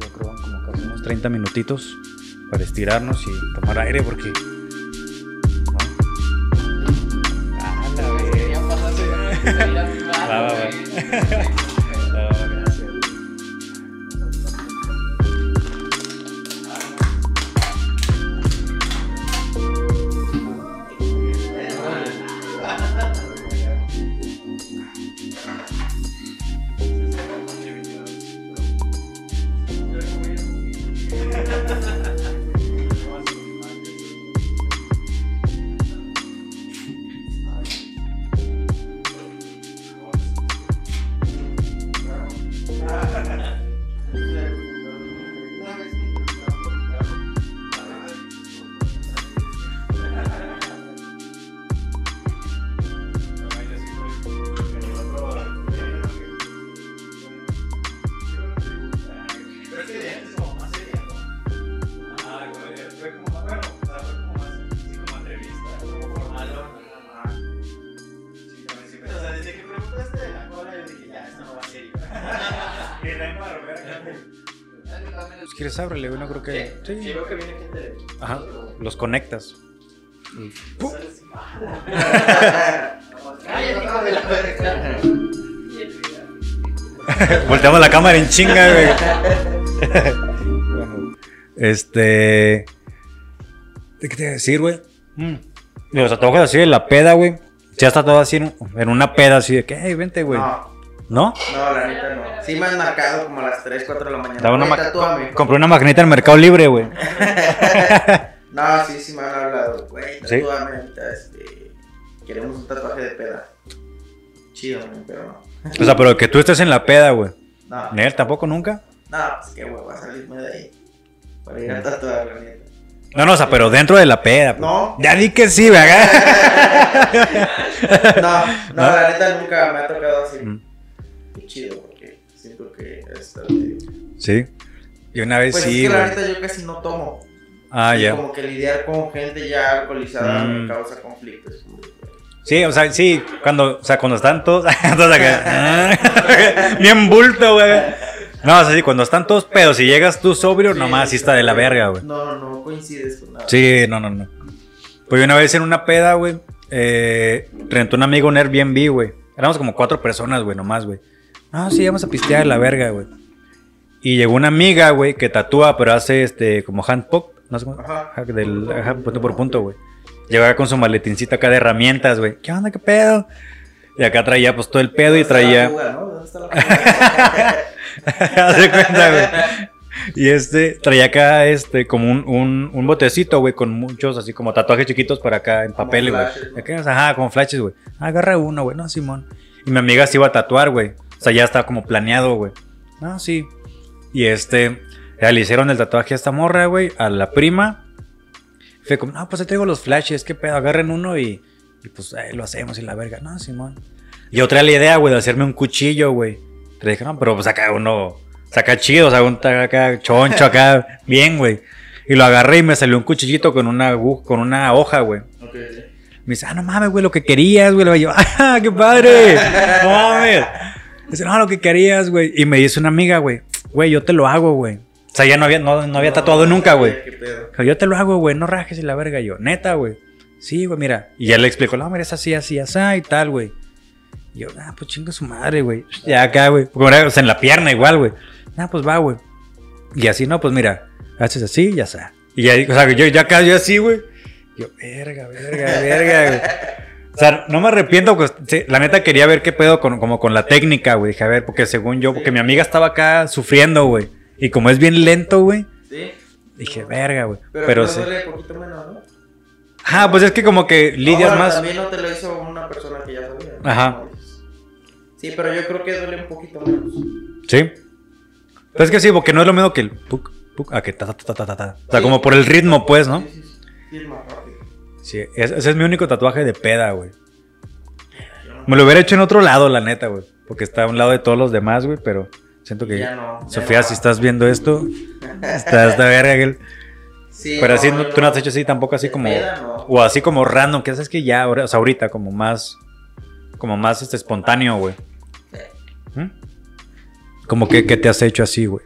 Yo creo como casi unos 30 minutitos para estirarnos y tomar aire porque... ¿no? Ah, la Quieres, ábrele, güey. No creo que. Sí, Sí. veo que viene gente. Ajá. Los conectas. ¡Pum! Cállate, hijo de la verga. Volteamos la cámara en chinga, güey. Este. ¿De qué te iba a decir, güey? Mm. Los tatuajes así de la peda, güey. Ya está todo así en, en una peda así de que, hey, vente, güey. No, ¿No? no, la neta no. Sí me han marcado como a las 3, 4 de la mañana. Una Oye, ma- tatúame. Compré una maquinita en Mercado Libre, güey. No, sí, sí me han hablado. Güey, ¿Sí? tatúame ahorita, este. Queremos un tatuaje de peda. Chido, man, pero no. O sea, pero que tú estés en la peda, güey. No, ¿Nel tampoco nunca? no, pues qué huevo, va a salirme de ahí. Para ir a tatuar, la neta. No, no, o sea, pero dentro de la peda. pues. No. Ya di que sí, ¿verdad? No, no, ¿No? la neta nunca me ha tocado así. Mm. Chido, porque siento que está medio. Sí. Y una vez Pues sí, es que la neta yo casi no tomo. Ah, ya. Como que lidiar con gente ya alcoholizada Mm. me causa conflictos. Sí, o sea, sí, cuando, o sea, cuando están todos, todos acá, bien bulto, güey. No, o sea, sí, cuando están todos pedos y llegas tú sobrio, Sí, nomás sí está de la verga, güey. No, no coincides con nada. Sí, no, no, no. Pues una vez en una peda, güey, eh, rentó un amigo un Airbnb, güey. Éramos como cuatro personas, güey, nomás, güey. No, sí, vamos a pistear la verga, güey. Y llegó una amiga, güey, que tatúa, pero hace este, como handpop, no sé cómo, Ajá. ajá, del, ajá, punto por punto, güey. Llegaba con su maletincito acá de herramientas, güey. ¿Qué onda, qué pedo? Y acá traía, pues, todo el pedo y ¿Dónde está la traía... ¿Dónde está de cuenta, güey. Y este, traía acá, este, como un, un, un botecito, güey, con muchos, así como tatuajes chiquitos para acá en papel, güey. ¿no? Ajá, como flashes, güey. Agarra uno, güey. No, Simón. Y mi amiga se iba a tatuar, güey. O sea, ya estaba como planeado, güey. No, sí. Y este, ya le hicieron el tatuaje a esta morra, güey, a la prima. Fue como, no, pues te traigo los flashes, qué pedo, agarren uno y, y pues ahí lo hacemos y la verga. No, Simón. Y yo traía la idea, güey, de hacerme un cuchillo, güey. Le dije, no, pero pues acá uno, saca chido, o sea, un acá choncho, acá, bien, güey. Y lo agarré y me salió un cuchillito con una, con una hoja, güey. Ok, sí. Me dice, ah, no mames, güey, lo que querías, güey. Le digo, ah, qué padre. No mames. Dice, no, lo que querías, güey. Y me dice una amiga, güey, güey, yo te lo hago, güey. O sea, ya no había, no, no había tatuado no nunca, güey. Yo te lo hago, güey, no rajes y la verga. Yo, neta, güey. Sí, güey, mira. Y ya le explico, no, mira, es así, así, así y tal, güey. Y yo, ah, pues chinga su madre, güey. Ya acá, güey. O sea, en la pierna igual, güey. Ah, pues va, güey. Y así, no, pues mira, haces así, ya está. Y ya, o sea, yo ya acá, yo así, güey. Yo, verga, verga, verga, güey. O sea, no me arrepiento, pues, sí, la neta quería ver qué pedo con, como con la técnica, güey. Dije, a ver, porque según yo, porque mi amiga estaba acá sufriendo, güey. Y como es bien lento, güey, Sí. dije, verga, güey. Pero, Pero, pero sí. duele poquito menos, ¿no? Ah, pues es que como que lidias Ahora, más. También no te lo hizo una persona que ya sabía. ¿no? Ajá. Sí, pero yo creo que duele un poquito menos. Sí. Pero es que sí, porque no es lo mismo que el puk, puk, a que ta, ta, ta, ta, ta, ta. O sea, Sí. como por el ritmo, pues, ¿no? Sí, sí, sí. Sí, es más rápido. Sí, es- ese es mi único tatuaje de peda, güey. Me lo hubiera hecho en otro lado, la neta, güey. Porque está a un lado de todos los demás, güey, pero siento que... Ya no, ya Sofía, no. si estás viendo esto, está esta verga. que- Sí, Pero así, no, tú no has hecho así tampoco así De como... peda. O así como random, que es que ya, ahora- o sea, ahorita, como más... Como más este, espontáneo, güey. ¿Mm? Como que, que te has hecho así, güey.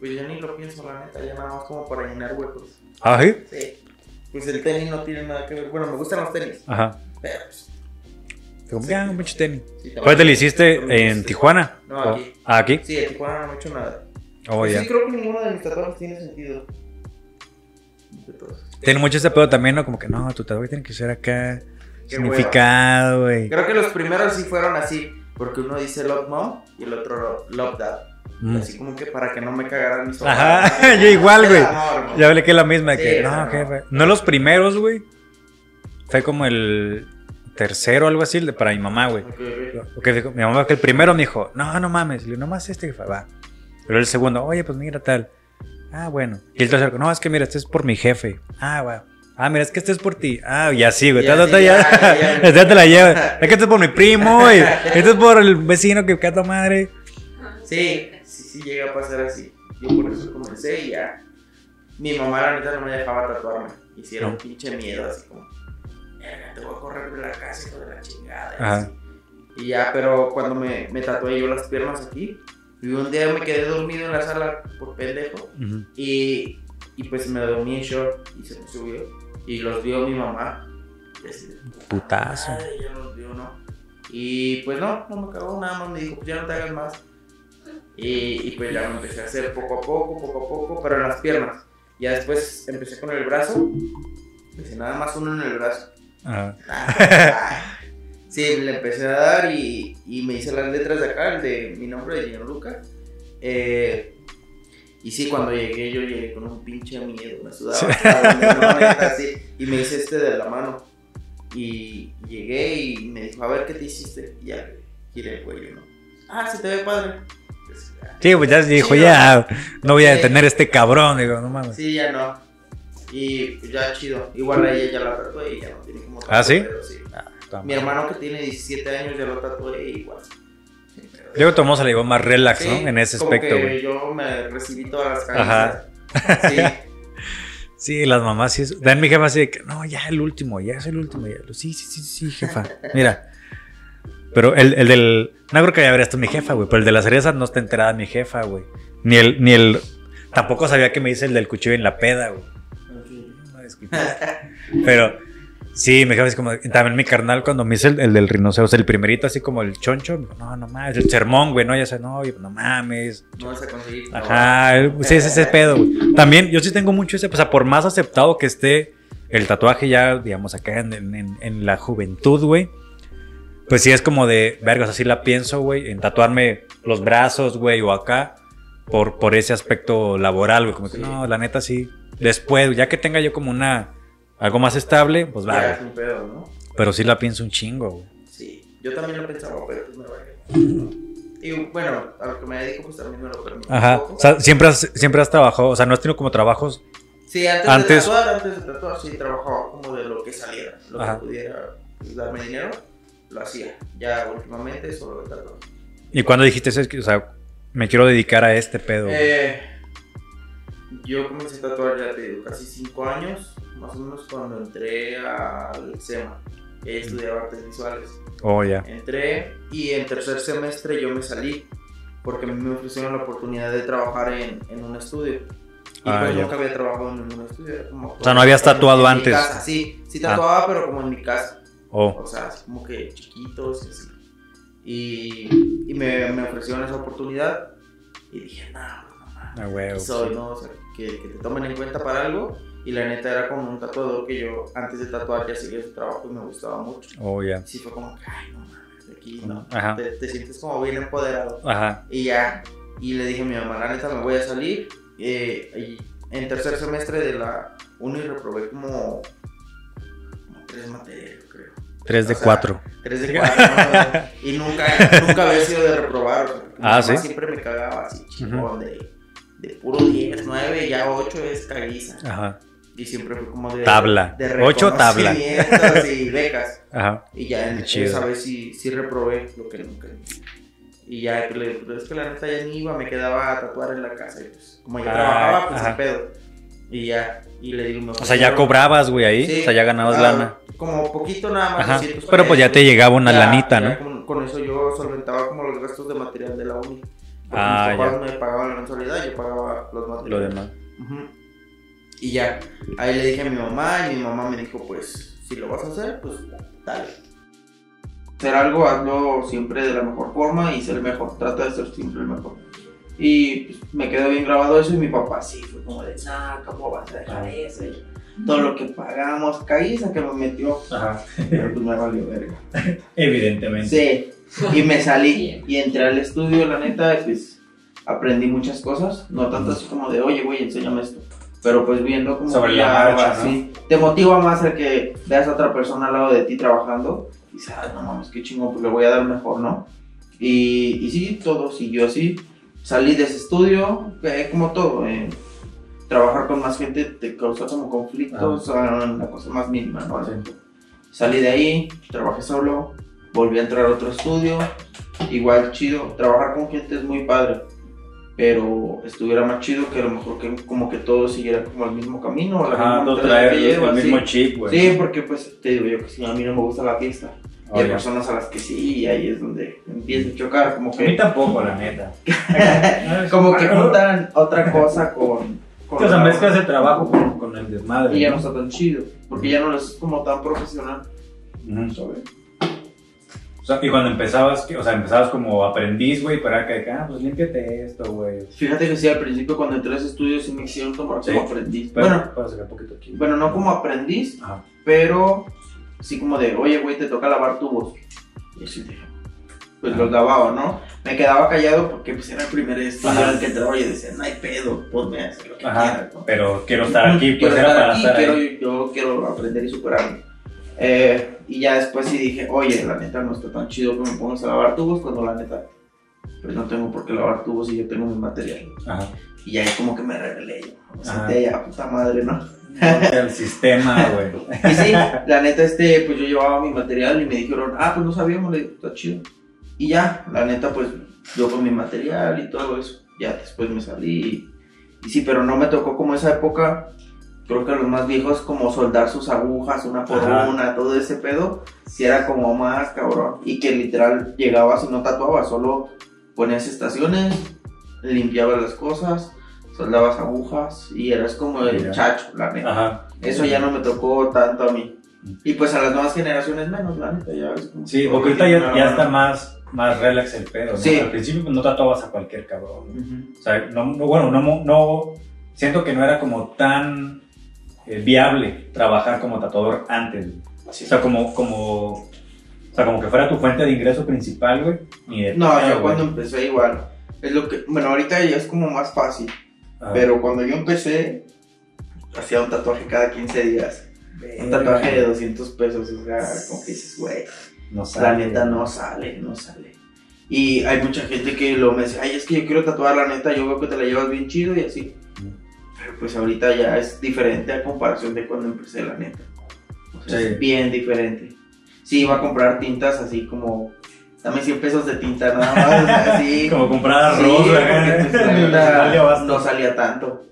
Pues yo ni lo pienso, la neta, ya nada más como para llenar huecos. ¿Ah, sí? Sí. Pues el tenis no tiene nada que ver. Bueno, me gustan los tenis. Ajá. Pero pues. Como, ya, un pinche tenis. sí, ¿Cuál te lo hiciste en Tijuana? No, ¿O- aquí. Ah, aquí. Sí, en Tijuana no he hecho nada. Oh, Pues ya. Sí, creo que ninguno de mis tatuajes tiene sentido. Tiene mucho ese pedo también, ¿no? Como que no, tu tatuaje tiene que ser acá. Qué significado, güey. Creo que los primeros sí fueron así. Porque uno dice Love Mom y el otro Love Dad. Mm. Así como que para que no me cagaran mis Ajá, yo igual, güey. Ya hablé que es la misma, Sí, que no, jefe. No los primeros, güey. Fue como el tercero algo así, para mi mamá, güey. Ok, ok. Porque dijo- mi mamá que el primero me dijo, no, no mames. Le digo, nomás este, jefa, va. Pero el segundo, oye, pues mira tal. Ah, bueno. Y el tercero, no, es que mira, este es por mi jefe. Ah, va. Ah, mira, es que este es por ti. Ah, y así, güey. Ya. Ya te la llevas. Es que este es por mi primo, güey. Este es por el vecino que cata madre. Sí, sí, llega a pasar así. Yo por eso comencé y ya. Mi mamá la neta no me dejaba tatuarme. Hiciera un pinche miedo así como. "Verga, Te voy a correr de la casa hijo de la chingada. y Ajá. Y ya, pero cuando me, me tatué yo las piernas aquí, Y un día me quedé dormido en la sala por pendejo. Ujú. Y, y pues me dormí en short y se me subió. Y los vio mi mamá. Así Putazo. "Madre, ya los vio, ¿no? Y pues no, no me cagó nada más. Me dijo, pues ya no te hagas más. Y, y pues ya me empecé a hacer poco a poco, poco a poco, pero en las piernas. Ya después empecé con el brazo. Empecé nada más uno en el brazo. Ajá. Sí, le empecé a dar y, y me hice las letras de acá, el de mi nombre de Gianluca. Eh, y sí, cuando llegué, yo llegué con un pinche miedo, me sudaba. Sí. así, y me hice este de la mano. Y llegué y me dijo, a ver qué te hiciste. Y ya giré el cuello, ¿no? Ah, se te ve padre. Sí, pues ya dijo, Sí, ya, no voy a detener a este cabrón. Digo, no mames. Sí, ya no. Y pues, ya chido. Igual a ella ya la tatué y ya no tiene como ¿Ah, sí? pero sí. Ah, Mi hermano que tiene 17 años ya lo tatué y igual. Creo que Tomo se le llevó más relax, Sí, ¿no? En ese como aspecto, güey. Yo me recibí todas las Ajá. caricias. Sí. Sí, las mamás sí. Es... Dan mi jefa así de que, no, ya el último, ya es el último. Ya. Sí, sí, sí, sí, jefa. Mira. Pero el, el del. No creo que ya verías tú mi jefa, güey. Pero el de las cerezas no está enterada mi jefa, güey. Ni el, ni el. Tampoco sabía que me dice el del cuchillo en la peda, güey. No. Pero sí, mi jefa es como. También mi carnal cuando me hice el, el del rinoceronte, el primerito, así como el choncho. me dijo, No, no mames. El sermón, güey. No, ya sé, no, no mames. No vas a conseguir. no. Ajá, el- sí, es ese pedo. güey. También yo sí tengo mucho ese, o sea, por más aceptado que esté el tatuaje ya, digamos, acá en, en- en la juventud, güey. Pues sí es como de, vergas, así la pienso, güey, en tatuarme los brazos, güey, o acá, por, por ese aspecto laboral, güey. Como que no, la neta sí. Después, ya que tenga yo como una, algo más estable, pues va, es un pedo, ¿no? Pero sí la pienso un chingo, güey. Sí. Yo también lo pensaba, pero pues me vale. Y bueno, a lo que me dedico, pues también me lo permite. un Ajá. O sea, siempre has, siempre has trabajado, o sea, no has tenido como trabajos. Sí, antes, antes- de tatuar, antes de tatuar, sí, trabajaba como de lo que saliera. Lo Ajá. que pudiera darme dinero, lo hacía. Ya últimamente solo de tatuar. Y cuando dijiste eso, o sea, me quiero dedicar a este pedo. Eh, yo comencé a tatuar ya te digo, casi 5 años, más o menos cuando entré al SEMA. He estudiado artes visuales. Oh, ya. Entré y en tercer semestre yo me salí porque a mí me ofrecieron la oportunidad de trabar en, en un estudio. Y Ah, pues nunca había trabajado en un estudio. como- O sea, no habías tatuado antes. casa, Sí, sí Ah. tatuaba, pero como en mi casa. Oh, O sea, así como que chiquitos y así. Y, y me, me ofrecieron esa oportunidad y dije, no, no, no, huevo. soy, ¿no? O sea, que, que te tomen en cuenta para algo. Y la neta era como un tatuador que yo antes de tatuar ya seguía su trabajo y me gustaba mucho. Oh, ya. Y sí fue como, ay, no mames, aquí, ¿no? Ajá. Te, te sientes como bien empoderado. Ajá. Y ya, y le dije a mi mamá, la neta me voy a salir. Eh, y en tercer semestre de la uni reprobé como, como tres materias. 3 de O sea, 4. Tres de cuatro, ¿no? Y nunca, nunca había sido de reprobar. Ah, ¿sí? Siempre me cagaba así, chingón, de, de puro 10, 9, ya 8 es caguiza. Ajá. Y siempre fue como de. Tabla. De Ocho, tabla. reconocimientos y becas. Ajá. Y ya en esa vez sí, sí reprobé lo que nunca. Y ya, que le, pero es que la neta ya ni iba, me quedaba a tatuar en la casa. Y pues, como yo Ah, trabajaba, pues el pedo. Y ya, y le digo, O sea, ya cobrabas, güey, ahí. Sí, o sea, ya ganabas ah, lana. Como poquito nada más. Ajá. 200 Pero pues ya te llegaba una Ya- lanita, ya ¿no? Con, con eso yo solventaba como los gastos de material de la uni. Ah, mis papás me pagaban la mensualidad, yo pagaba los Lo materiales. demás. Ujú. Y ya, ahí le dije a mi mamá y mi mamá me dijo, pues, si lo vas a hacer, pues, dale. Hacer algo, hazlo siempre de la mejor forma y ser el mejor, trata de ser siempre el mejor. Y pues, me quedó bien grabado eso y mi papá sí, fue como de, nah, ¿cómo vas a dejar eso? Y todo lo que pagamos, caíza que me metió, Ajá. pero pues me valió verga. Evidentemente. Sí, y me salí y entré al estudio, la neta, y pues aprendí muchas cosas, no tanto así como de, oye, güey, enséñame esto, pero pues viendo como Sobre la marcha, va ¿no? así, te motiva más el que veas a otra persona al lado de ti trabajando y dices, "Ay, no mames, qué chingón, pues le voy a dar mejor, ¿no? Y, y sí, todo siguió así, salí de ese estudio, eh, como todo, eh, trabajar con más gente te causa como conflictos, ah, una cosa más mínima, ¿no? Salí de ahí, trabajé solo, volví a entrar a otro estudio, igual chido, trabajar con gente es muy padre, pero estuviera más chido que a lo mejor que como que todos siguieran como el mismo camino, o la Ajá, misma no traer que llevo, el mismo sí. chip, güey. Sí, porque pues te digo yo que sí, a mí no me gusta la fiesta, y hay personas a las que sí, y ahí es donde empieza a chocar, como A mí que, tampoco, la neta. como que juntan otra cosa con... O sea, la- mezclas el trabajo con, con el desmadre. y ya no está tan chido, porque ya no es como tan profesional, Ujú. ¿sabes? O sea, y cuando empezabas, ¿qué? o sea, empezabas como aprendiz, güey, para que, ah, pues límpiate esto, güey. Fíjate que sí, al principio cuando entré a ese estudio sí me hicieron tomar Sí. como aprendiz. Pero, Bueno, para sacar poquito aquí. bueno, no como aprendiz, Ajá. pero sí como de, oye, güey, te toca lavar tubos. Y así de, pues los lavaba, ¿no? Me quedaba callado porque pues era el primer al que entraba y decía, no hay pedo, ponme a hacer lo que Ajá. quieras, ¿no? Pero quiero estar aquí, pues quiero era estar para aquí, estar quiero, ahí. yo quiero aprender y superarme. Eh, y ya después sí dije, oye, la neta no está tan chido que me pongas a lavar tubos cuando la neta, pues no tengo por qué lavar tubos si yo tengo mi material. Ajá. Y ahí como que me rebelé yo, me senté ya, puta madre, ¿no? El sistema, güey. Y sí, la neta, este, pues yo llevaba mi material y me dijeron, ah, pues no sabíamos, le digo, está chido. Y ya, la neta, pues yo con mi material y todo eso, ya después me salí. Y, y sí, pero no me tocó como esa época, creo que los más viejos, como soldar sus agujas una por Ajá. una, todo ese pedo, si era como más cabrón. Y que literal llegabas y no tatuabas, solo ponías estaciones, limpiabas las cosas, soldabas agujas y eras como el chacho, la neta. Ajá. Eso ya no me tocó tanto a mí. Y pues a las nuevas generaciones menos, la neta, ya es como- Sí, porque ahorita ya, ya está más, más relax el pedo, ¿no? Sí. Al principio pues, no tatuabas a cualquier cabrón. O sea, no, no- bueno, no, no, siento que no era como tan eh, viable trabajar como tatuador antes. O sea, como, como, o sea, como que fuera tu fuente de ingreso principal, güey. Ni de No, yo cuando empecé igual. Es lo que, bueno, ahorita ya es como más fácil. Ajá. Pero cuando yo empecé, hacía un tatuaje cada 15 días. Un tatuaje de 200 pesos, o sea, como que dices, güey, No la sale, neta güey. no sale, no sale. Y hay mucha gente que lo me dice, ay, es que yo quiero tatuar, la neta, yo veo que te la llevas bien chido y así. Pero pues ahorita ya es diferente a comparación de cuando empecé, la neta. O sea, Sí. es bien diferente. Sí, iba a comprar tintas así como, dame 100 pesos de tinta nada más, o sea, así. Como comprar Sí, arroz, porque, pues, la neta, basta. no salía tanto.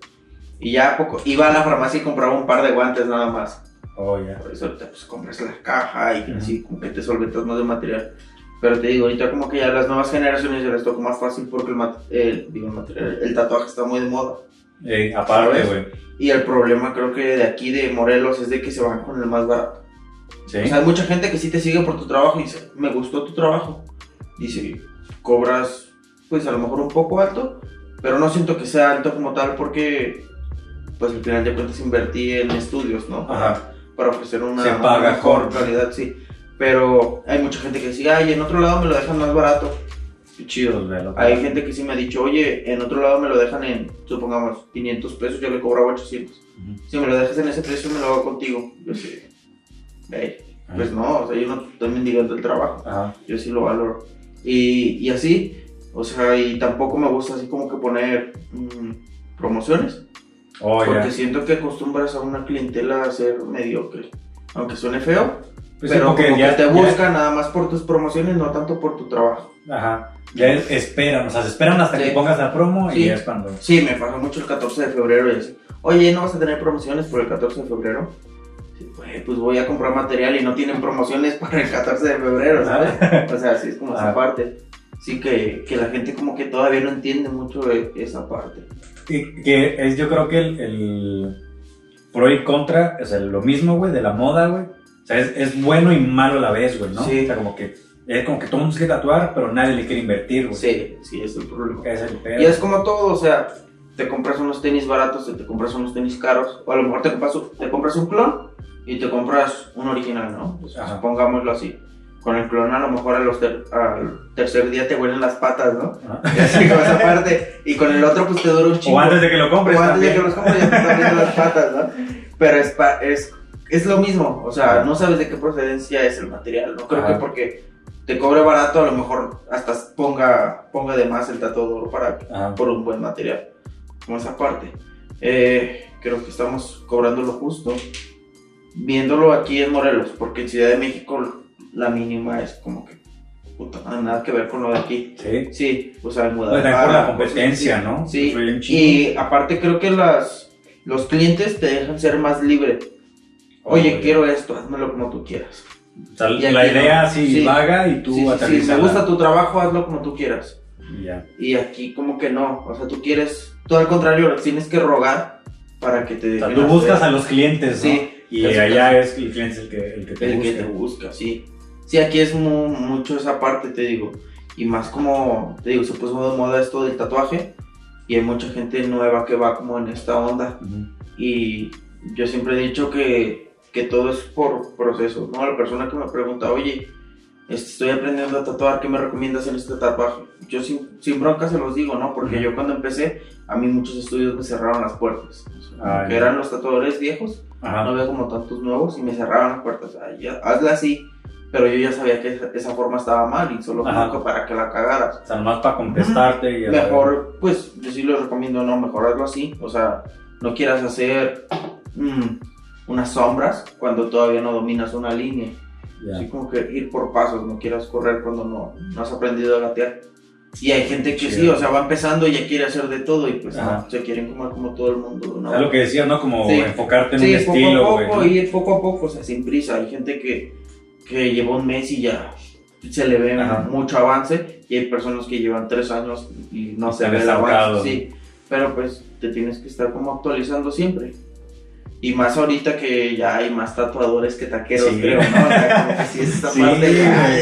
Y ya poco, iba a la farmacia y compraba un par de guantes nada más. Oh, ya. Por eso ahorita pues compras la caja y Ujú. así como que te solventas más de material. Pero te digo, ahorita como que ya las nuevas generaciones ya les toca más fácil porque el, el, digo, el material, el tatuaje está muy de moda. Eh, aparte, güey. Y el problema creo que de aquí de Morelos es de que se van con el más barato. Sí. O sea, hay mucha gente que sí te sigue por tu trabajo y dice, me gustó tu trabajo. Dice, cobras pues a lo mejor un poco alto, pero no siento que sea alto como tal porque pues al final de cuentas invertí en estudios, ¿no? Ajá. Para ofrecer una, Se una paga mejor con- calidad, sí. Pero hay mucha gente que dice, ay, en otro lado me lo dejan más barato. Qué chido. Velo. Hay gente que sí me ha dicho, oye, en otro lado me lo dejan en, supongamos, 500 pesos, yo le cobraba 800. Ujú. Si me lo dejas en ese precio, me lo hago contigo. Yo sí, "Ey, pues no, o sea, yo no estoy mendigando el trabajo, yo sí lo valoro. Y, y así, o sea, y tampoco me gusta así como que poner mm, promociones, Oh, porque ya. siento que acostumbras a una clientela a ser mediocre. Aunque suene feo, Pues sí, pero porque como ya- que te ya- buscan nada más por tus promociones, no tanto por tu trabajo. Ajá. Ya es- esperan, o sea, se esperan hasta Sí. que pongas la promo y Sí. ya es cuando. Sí, me pasa mucho el 14 de febrero y así. Oye, ¿no vas a tener promociones por el 14 de febrero? Sí, pues, pues voy a comprar material y no tienen promociones para el 14 de febrero, ¿sabes? O sea, sí es como esa parte. Sí que, que la gente como que todavía no entiende mucho e- esa parte. Y que es yo creo que el, el pro y contra, o sea, lo mismo, güey, de la moda, güey. O sea, es, es bueno y malo a la vez, güey, ¿no? Sí. O sea, como que es como que todo el mundo se quiere tatuar, pero nadie le quiere invertir, güey. Sí, sí, es el problema. Es el. Y es como todo, o sea, te compras unos tenis baratos, te compras unos tenis caros, o a lo mejor te compras, un- te compras un clon y te compras un original, ¿no? Pues, Ajá. pongámoslo así. Con el clon a lo mejor a los ter- al tercer día te huelen las patas, ¿no? Ajá. Y así como esa parte. Y con el otro pues te dura un chingo. O antes de que lo compres. O antes de que los compres ya te están viendo las patas, ¿no? Pero es, pa- es, es lo mismo, o sea, Ajá. no sabes de qué procedencia es el material. No creo Ajá. que porque te cobre barato a lo mejor hasta ponga, ponga de más el tatuador para Ajá. por un buen material. Como esa parte. Eh, creo que estamos cobrando lo justo. Viéndolo aquí en Morelos, porque en Ciudad de México la mínima es como que puta, nada que ver con lo de aquí. Sí. Sí, o sea, Pues Guadalajara. también por la pues, competencia. ¿no? Sí, chingo. y aparte creo que las, los clientes te dejan ser más libre. Oye, Oye. quiero esto, házmelo como tú quieras. O sea, Y la idea no. así Sí. vaga y tú Sí, aterrizas. me gusta tu trabajo, hazlo como tú quieras. Y ya. Y aquí como que no, o sea, tú quieres, todo al contrario, tienes que rogar para que te O sea, tú buscas a los clientes, ¿no? Sí. Y allá es el cliente el que, el que te el busca. que te busca, sí. Sí, aquí es mu- mucho esa parte, te digo. Y más como, te digo, se puso de moda esto del tatuaje y hay mucha gente nueva que va como en esta onda. Ujú. Y yo siempre he dicho que, que todo es por proceso, ¿no? La persona que me pregunta, oye, estoy aprendiendo a tatuar, ¿qué me recomiendas en este tatuaje? Yo sin, sin bronca se los digo, ¿no? Porque Ujú. yo cuando empecé, a mí muchos estudios me cerraron las puertas. O sea, que eran los tatuadores viejos, Ajá. no había como tantos nuevos y me cerraban las puertas. Ya, hazla así. Pero yo ya sabía que esa, esa forma estaba mal y solo como para que la cagaras. O sea, nomás para contestarte y Mejor, pues, yo sí les recomiendo, no, mejor hazlo así. O sea, no quieras hacer mm, unas sombras cuando todavía no dominas una línea. Ya. Así como que ir por pasos, no quieras correr cuando no, no has aprendido a gatear. Y hay gente que sí, o sea, va empezando y ya quiere hacer de todo y pues no, se quieren comer como todo el mundo. ¿no? Es lo que decías, ¿no? Como Sí. enfocarte en Sí, un poco estilo, a güey. poco, ¿no? ir poco a poco, o sea, sin prisa. Hay gente que, que lleva un mes y ya se le ve Ajá. mucho avance y hay personas que llevan tres años y no se ve el avance. Sí, pero pues te tienes que estar como actualizando siempre. Y más ahorita que ya hay más tatuadores que taqueros, Sí. creo, ¿no? O sea, como que sí esa Sí, parte ya,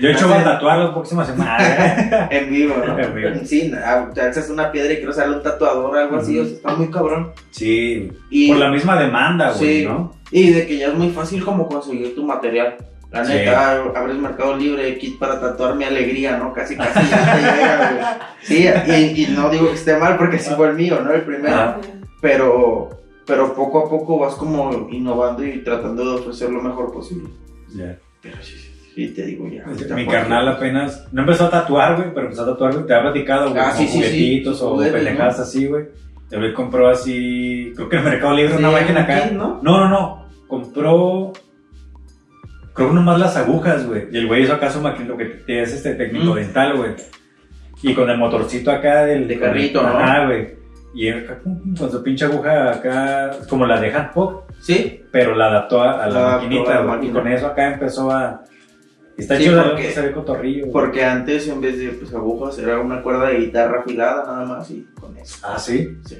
Yo he hecho a tatuar la próxima semana. en vivo, ¿no? En vivo. Sí, ah, te alzas una piedra y quiero sale un tatuador o algo así, o sea, está muy cabrón. sí. Y, Por la misma demanda, güey, Sí. ¿no? Y de que ya es muy fácil como conseguir tu material. La Sí. neta, abres Mercado Libre, kit para tatuar mi alegría, ¿no? Casi, casi ya te llega, güey. Sí, y, y no digo que esté mal porque sí fue el mío, ¿no? El primero. Pero, pero poco a poco vas como innovando y tratando de ofrecer lo mejor posible. Ya. Pero sí, sí, sí, te digo ya. ahorita Mi carnal apenas, no empezó a tatuar, güey, pero empezó a tatuar, güey, te ha platicado, güey, Ah, sí, sí. juguetitos o pendejadas así, güey. El güey compró así, creo que en Mercado Libre una máquina acá. ¿no? No, no, no, compró, creo que nomás las agujas, güey. Y el güey hizo acá su máquina, lo que es este técnico Mm. dental, güey. Y con el motorcito acá del... De el- carrito, ¿no? Güey. Y él con su pinche aguja acá, como la de Handpop, Sí, pero la adaptó a, a la La maquinita, güey. Y con eso acá empezó a... Está Sí, chido, porque- se ve cotorrillo. porque antes en vez de pues, agujas era una cuerda de guitarra afilada nada más y con eso. Ah, sí. Sí,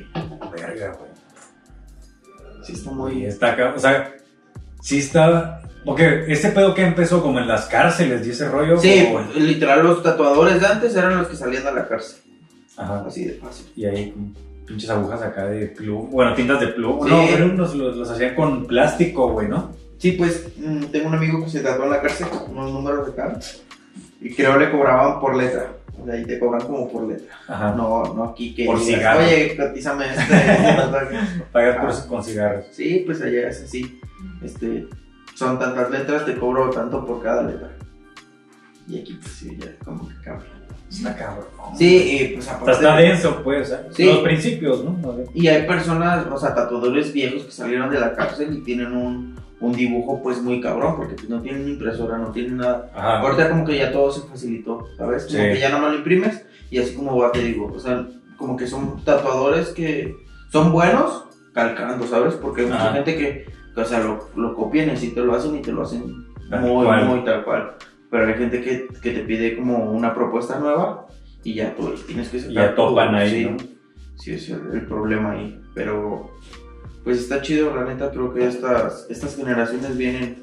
Verga, güey. sí está muy... está acá, o sea, sí está. Porque este pedo que empezó como en las cárceles y ese rollo. Sí, o- literal los tatuadores de antes eran los que salían de la cárcel. Ajá. Así de fácil. Y ahí pinches agujas acá de pluma. Bueno, tintas de pluma. Sí. No, unos, los, los hacían con plástico, güey, ¿no? Sí, pues mm, tengo un amigo que se tatuó en la cárcel, unos números de acá, y creo le cobraban por letra. O sea, ahí te cobran como por letra. Ajá. No, no aquí que Por digas, cigarro. oye, cotízame este tatuaje". Pagas por eso con cigarros. Sí, pues allá es así. Este, son tantas letras, te cobro tanto por cada letra. Y aquí pues sí, ya como que cambia. Está cabrón. Sí, y pues aparte... está denso, pues. ¿eh? Sí. Los principios, ¿no? Y hay personas, o sea, tatuadores viejos que salieron de la cárcel y tienen un, un dibujo pues muy cabrón, porque pues, no tienen impresora, no tienen nada. Ajá. Ahorita como que ya todo se facilitó, ¿sabes? Como Sí. que ya nomás lo imprimes y así como va, te digo, o sea, como que son tatuadores que son buenos calcando, ¿sabes? Porque hay mucha Ajá. gente que, o sea, lo, lo copian y así te lo hacen y te lo hacen Tal muy, cual. muy tal cual. Pero hay gente que, que te pide como una propuesta nueva y ya tú tienes que Ya topan tu- ahí, sí, ¿no? Sí, es el, el problema ahí. Pero pues está chido, la neta, creo que estas, estas generaciones vienen,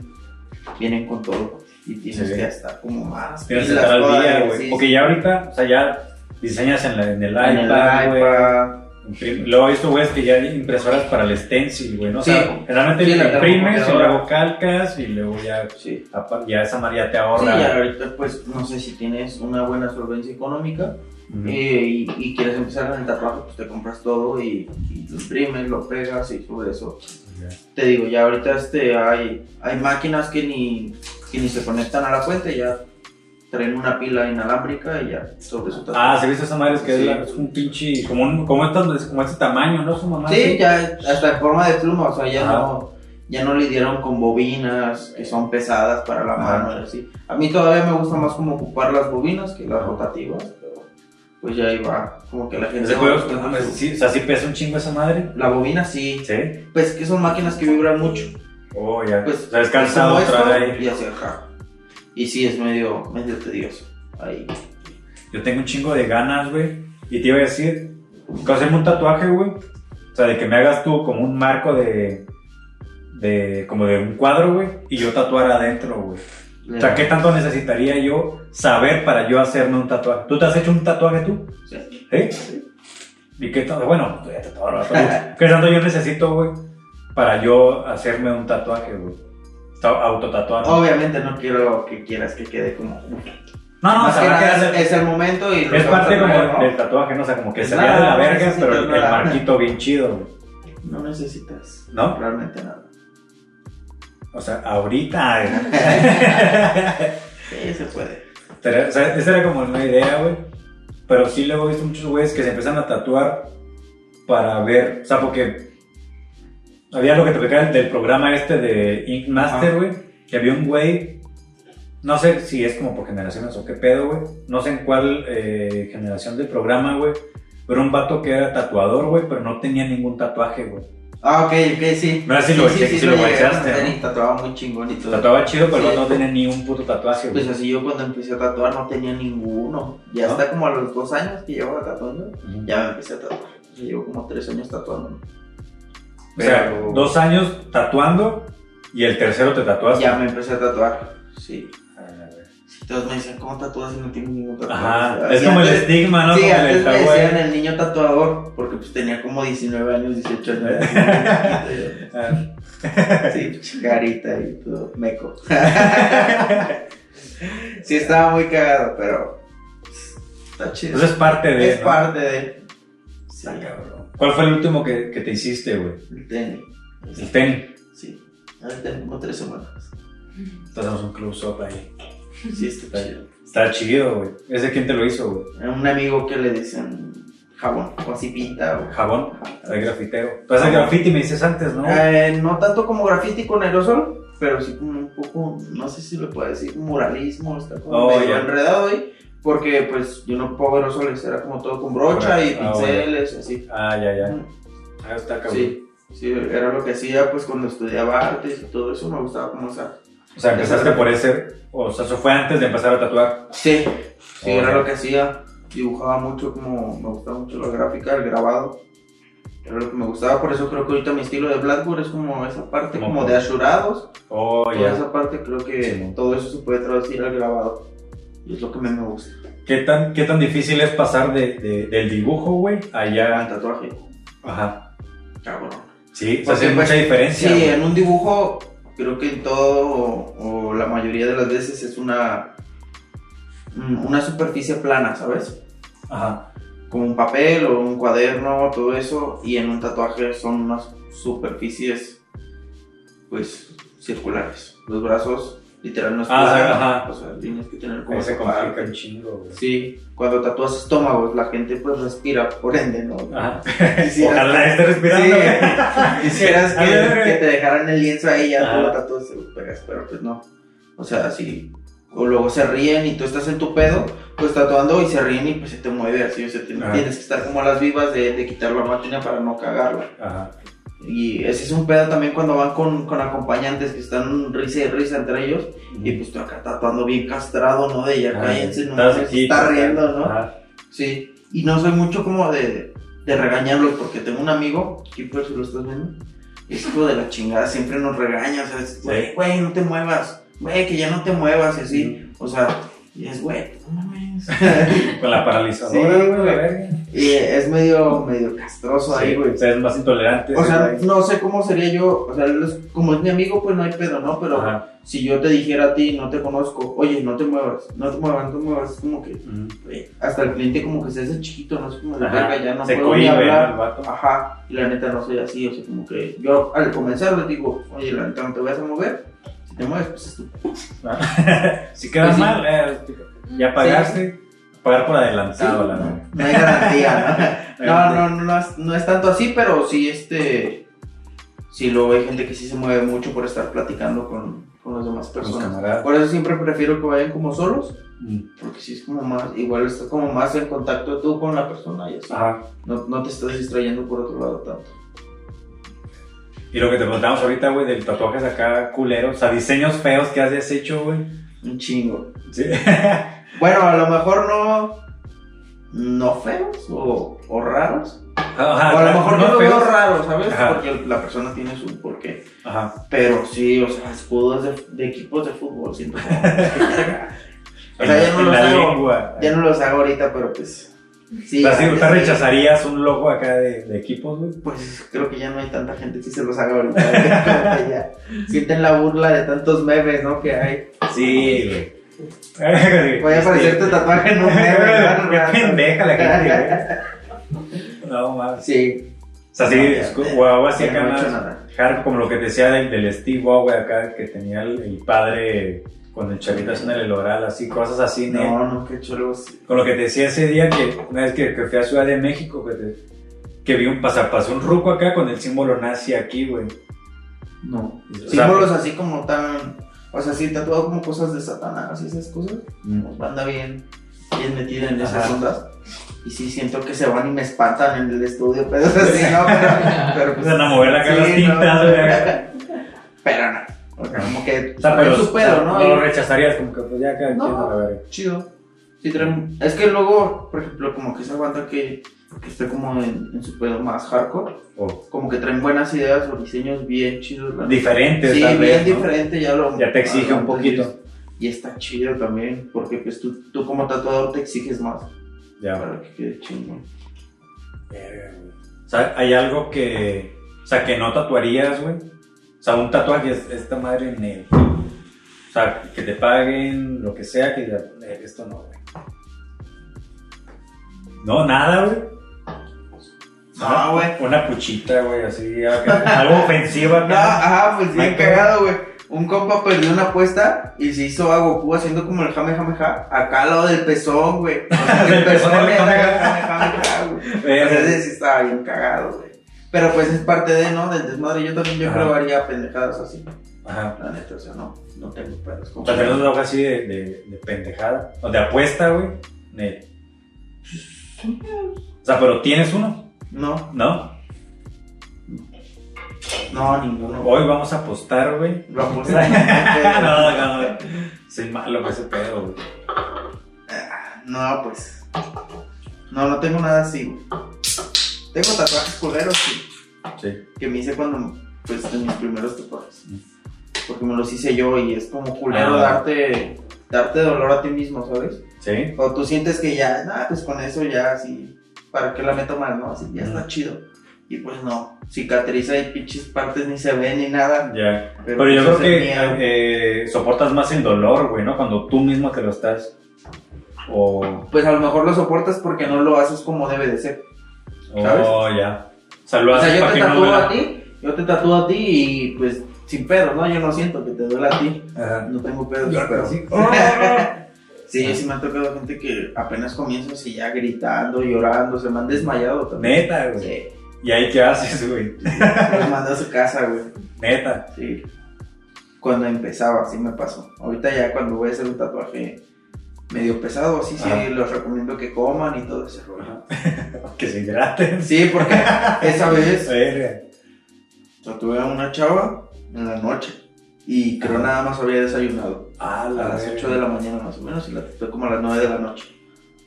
vienen con todo. Y tienes Sí. que estar como más. Tienes que estar al día, güey. sí, Porque sí. ya ahorita, o sea, ya diseñas en, la- en el En iPad, güey. Luego he visto, güey, que ya hay impresoras para el stencil, güey, ¿no? O Sí. sea, generalmente Sí, la imprimes y luego calcas y luego ya, Sí. ya esa María te Sí, ahorra. ya ahorita pues no sé si tienes una buena solvencia económica Ujú. eh, y, y quieres empezar en el tatuaje, pues te compras todo y, y lo imprimes, lo pegas y todo eso. Ya. Te digo, ya ahorita este, hay, hay máquinas que ni, que ni se conectan a la fuente, ya traen una pila inalámbrica y ya sobre su tatuaje. Ah, ¿se viste esa madre? Es que es, Sí. la- es un pinche, como, un, como, estas- como este tamaño, ¿no? Su mamá. Sí, ya hasta en forma de pluma, o sea, ya Ajá. no, ya no le dieron con bobinas que son pesadas para la mano y así. A mí todavía me gusta más como ocupar las bobinas que las rotativas, pues ya ahí va, como que la gente... Ese juego, buscando pues, sí, o sea, sí pesa un chingo esa madre. La bobina sí, Sí. pues que son máquinas que vibran mucho. Oh, ya. Pues, o sea, es cansado como esto otra vez. Y hacia acá. Y sí, es medio, medio tedioso. Ahí. Yo tengo un chingo de ganas, güey. Y te iba a decir, que hacerme un tatuaje, güey. O sea, de que me hagas tú como un marco de. de como de un cuadro, güey. Y yo tatuar adentro, güey. O sea, ¿qué tanto necesitaría yo saber para yo hacerme un tatuaje? ¿Tú te has hecho un tatuaje tú? Sí. ¿Sí? ¿Y qué tanto? Bueno, ya tatuador, ¿verdad? ¿Qué tanto yo necesito, güey? Para yo hacerme un tatuaje, güey. Ta- Autotatuarme. Obviamente no quiero que quieras que quede como. No, no, o sea, que a es, es el momento y lo Es que parte a como traer, ¿no? del tatuaje, ¿no? O sea, como que Pues se vea de la verga, pero el, marquito bien chido, güey. No necesitas. ¿No? Realmente nada. O sea, ahorita. Sí, se puede. Pero, o sea, esa era como una idea, güey. Pero sí luego he visto muchos güeyes que se empiezan a tatuar para ver, o sea, porque había lo que te explicaba del programa este de Ink Master, güey, que había un güey, no sé si es como por generaciones o qué pedo, güey, no sé en cuál eh, generación del programa, güey, pero un vato que era tatuador, güey, pero no tenía ningún tatuaje, güey. Ah, ok, ok, sí. Mira si lo si lo guachaste, ¿no? tatuaba muy chingón y todo. Tatuaba chido, pero Sí. no tenía ni un puto tatuaje. Pues así yo cuando empecé a tatuar no tenía ninguno. Ya ¿No? hasta como a los dos años que llevaba tatuando, ya me empecé a tatuar. Llevo como tres años tatuando. O sea, Pero- dos años tatuando y el tercero te tatuaste. Ya me empecé a tatuar, sí. Ah, Todos me decían, ¿cómo tatúas si no tienes ningún tatuaje? Ajá, O sea, es como el antes- estigma, ¿no? Sí, Como el antes me decían el niño tatuador, porque pues tenía como 19 años, 18 años. Ah, sí, chicarita y todo, meco. sí, estaba muy cagado, pero pues, está chido. Entonces es parte de. es ¿no? parte de... Sí, Ah, cabrón. ¿Cuál fue el último que, que te hiciste, güey? el tenis. El tenis. Sí, ahora tengo como tres semanas. Entonces un close-up ahí. Sí, está chido. Está chido, güey. ¿Ese quién te lo hizo, güey? Un amigo que le dicen jabón, o así pinta. O... Jabón. El grafitero. Tú haces graffiti, me dices antes, ¿no? Eh, no tanto como graffiti con aerosol, pero sí como un poco, no sé si le puedo decir, muralismo, está como Oh, medio enredado ahí, porque pues yo no pongo aerosoles, era como todo con brocha y Ah, pinceles, así. Ah, ya, ya. Ah, está cabrón. Sí, sí, era lo que hacía pues cuando estudiaba artes y todo eso, me gustaba como esa. O sea, empezaste por ese. O sea, eso fue antes de empezar a tatuar. Sí, sí, Oh, era lo que hacía, dibujaba mucho, como me gustaba mucho la gráfica, el grabado. Era lo que me gustaba, por eso creo que ahorita mi estilo de Blackboard es como esa parte Como de ashurados. Oh, ya. esa parte creo que Sí. todo eso se puede traducir al grabado. Y es lo que a mí me gusta. ¿Qué tan, ¿Qué tan difícil es pasar de, de- del dibujo, güey, allá? tatuaje. Ajá. Cabrón. Sí, o sea, Porque, hace pues, mucha diferencia. Sí, en un dibujo creo que en todo o, o la mayoría de las veces es una mm, una superficie plana, ¿sabes? Ajá. Como un papel o un cuaderno, todo eso. Y en un tatuaje son unas superficies pues circulares. Los brazos literal no es Ah, plano, ajá. O sea, tienes que tener como Ahí se complica un chingo, güey. Sí, cuando tatúas estómagos, la gente pues respira, por ende, ¿no? Ajá. Ojalá esté respirando, Sí. Quisieras que, ver. que te dejaran el lienzo ahí ya tú lo tatúas pero pues no. O sea, sí. O luego se ríen y tú estás en tu pedo, pues tatuando y se ríen y pues se te mueve así. O sea, te- tienes que estar como a las vivas de, de quitar la máquina para no cagarla. Ajá. Y ese es un pedo también cuando van con, con acompañantes que están risa y risa entre ellos. Y pues tú acá tatuando bien castrado, ¿no? De ya Ajá. cállense, no aquí, está riendo, ¿no? Sí, y no soy mucho como de, de regañarlos porque tengo un amigo, Keeper, si lo estás viendo, es hijo de la chingada, siempre nos regaña, o sea, güey, güey, no te muevas, güey, que ya no te muevas, y así, o sea, y es, güey, no mames. Con la paralizadora, Sí, güey, la y es medio, medio castroso ahí, Sí, güey. O sea, es más intolerante. O sea, güey. no sé cómo sería yo, o sea, es- como es mi amigo, pues no hay pedo, ¿no? Pero Ajá. si yo te dijera a ti, no te conozco, oye, no te muevas, no te muevas, no te muevas, es como que, güey, hasta el cliente como que se hace chiquito, no cómo de Ajá. verga, ya no Se puedo cohibe, hablar. el vato. Ajá, y la neta no soy así, o sea, como que yo al comenzar les digo, oye, la neta no te vas a mover, te mueves, pues es tu si quedas Pues sí. mal, eh, ya pagaste. Pagar por adelantado, la verdad. no hay garantía, ¿no? No, no, no, no es, no es tanto así, pero sí, este, sí, luego hay gente que sí se mueve mucho por estar platicando con, con las demás personas. Por eso siempre prefiero que vayan como solos, Mm. porque sí es como más, igual estás como más en contacto tú con la persona y así. Ajá. No, no te estás distrayendo por otro lado tanto. Y lo que te preguntamos ahorita, güey, del tatuajes acá culeros, o sea, diseños feos que has hecho, güey. Un chingo. Sí. Bueno, a lo mejor no. No feos o, o raros. Ajá, o a lo mejor no lo veo feos. raro, ¿sabes? Ajá. Porque la persona tiene su porqué. Ajá. Pero sí, o sea, escudos de, de equipos de fútbol, siento como. o sea, ya no los hago. lengua. Ya no los hago ahorita, pero pues. Sí, O sea, ya- ¿sí, ya- ¿Te rechazarías un logo acá de, de equipos, güey? Pues creo que ya no hay tanta gente que se los haga ahorita. Ya sienten la burla de tantos memes, ¿no? Que hay. Sí, güey. Puede aparecer tu tatuaje en un meme. ¿no? Qué pendeja la gente, güey. No, más. Sí. O sea, sí, algo así acá más hard, como lo que decía del, del Steve O, güey, acá que tenía el, el padre con el chavito haciendo el oral, así, cosas así, ¿no? No, no, que chulo. sí. Con lo que te decía ese día que una vez que, que fui a Ciudad de México, que, te- que vi un pasar, pasó un ruco acá con el símbolo nazi aquí, güey. No. O sea, Símbolos así como tan. O sea, sí, tatuado como cosas de Satanás y esas cosas. Mm. Anda bien, bien metida en esas Ajá. ondas. Y sí, siento que se van y me espantan en el estudio, pero así, ¿no? Pero, pero pues. Empiezan a mover acá las no. tintas, güey. Pero no. Sea, como que. O sea, pero es su pedo, ¿no? lo rechazarías, como que pues ya cada No. quien a la verga. chido. Sí, traen- Es que luego, por ejemplo, como que esa banda que, que está como en, en su pedo más hardcore, O como que traen buenas ideas o diseños bien chidos. neta. diferentes, Sí, tal bien vez, ¿no? diferente, ya lo. Ya te exige un poquito. Y está chido también, porque pues tú, tú como tatuador te exiges más Ya. para que quede chingón. Güey. O sea, hay algo que. O sea, que no tatuarías, güey. O sea, un tatuaje es esta madre en el. O sea, que te paguen, lo que sea, que "Eh, esto no, güey. No, nada, güey. No, güey. Una puchita, güey, así, algo ofensivo No, ajá, pues bien cagado, güey. Un compa perdió una apuesta y se hizo a Goku haciendo como el jame jame ja, acá al lado del pezón, güey. El pezón era jame, el jame, ja, güey. Entonces sí estaba bien cagado, güey. Pero pues es parte de, ¿no? Del desmadre. Yo también yo Ajá. creo haría pendejadas así. Ajá. La neta, o sea, no, no tengo pedos. O sea, tenemos algo así de, de, de pendejada. O de apuesta, güey. Nel. O sea, pero tienes uno, No, ¿no? no, ninguno. Hoy vamos a apostar, güey. Lo apuesto. no, no, no. Soy malo con ese pedo, güey. No, pues. No, no tengo nada así, güey. Tengo tatuajes culeros, sí. Sí. que me hice cuando, pues, de mis primeros tatuajes. Porque me los hice yo y es como culero Ah. darte, darte dolor a ti mismo, ¿sabes? Sí. O tú sientes que ya, nah, pues con eso ya así, ¿para qué la meto mal, no? Así ya está Ujú. chido. Y pues no, cicatriza y pinches partes ni se ven ni nada. Ya. Pero, Pero yo creo que miedo. eh, soportas más el dolor, güey, ¿no? Cuando tú mismo te lo estás. O. Pues a lo mejor lo soportas porque no lo haces como debe de ser. ¿Sabes? Oh, ya. O sea, lo O haces sea, yo para te que no tatúo duela. a ti, yo te tatúo a ti y pues sin pedo, ¿no? Yo no siento que te duela a ti. Ajá. No tengo pedos, Yo pero... sí. Sí, sí me ha tocado gente que apenas comienza así ya gritando, llorando, se me han desmayado también. Neta, güey. Sí, ¿Y ahí qué haces, güey? los mandé a su casa, güey. Neta. Sí. Cuando empezaba, sí me pasó. Ahorita ya cuando voy a hacer un tatuaje medio pesado, así sí los recomiendo que coman y todo ese rollo. Que se hidraten. Sí, porque esa vez Verga. tatué a una chava en la noche y creo nada más había desayunado. Ah, A las 8 de la mañana más o menos y la tatué como a las 9 de la noche.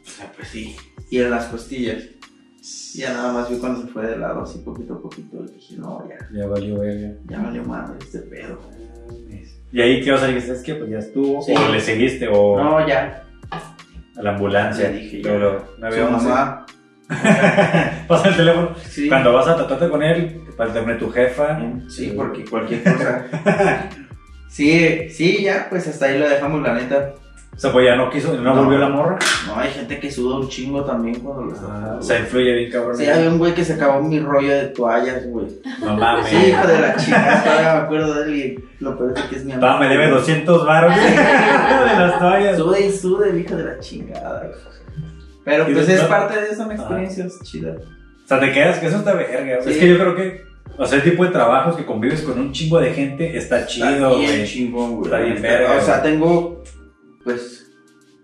O sea, pues sí. Y en las costillas. Ya nada más vi cuando se fue de lado, así poquito a poquito. Y dije, no, ya, Ya valió, verga. ya valió madre este pedo. Y ahí, ¿qué vas a decir? ¿Es que pues ya estuvo? Sí. ¿O le seguiste? ¿O No, ya. A la ambulancia? Ya dije, veo, no sé. mamá. Pasa el teléfono. Sí. Cuando vas a tatuarte con él, para tener tu jefa. Sí, porque cualquier cosa. Sí, sí, ya, pues hasta ahí lo dejamos, la neta. O sea, pues ya no quiso, no, No. volvió la morra. No, hay gente que suda un chingo también cuando lo está Ah, o sea, influye bien, cabrón. Sí, había un güey que se acabó mi rollo de toallas, güey. No mames. Sí, hijo de la chica, todavía me acuerdo de él y lo peor es que es mi amigo. Me debe 200 baros de las toallas. Sude y sude, el hijo de la chingada, güey. Pero pues es parte de, son experiencias chidas. O sea, te quedas que eso está verga. Es que yo creo que, o sea, el tipo de trabajos que convives con un chingo de gente está chido, Está bien güey. chingón, güey. Está bien verga, O sea, güey. tengo, pues,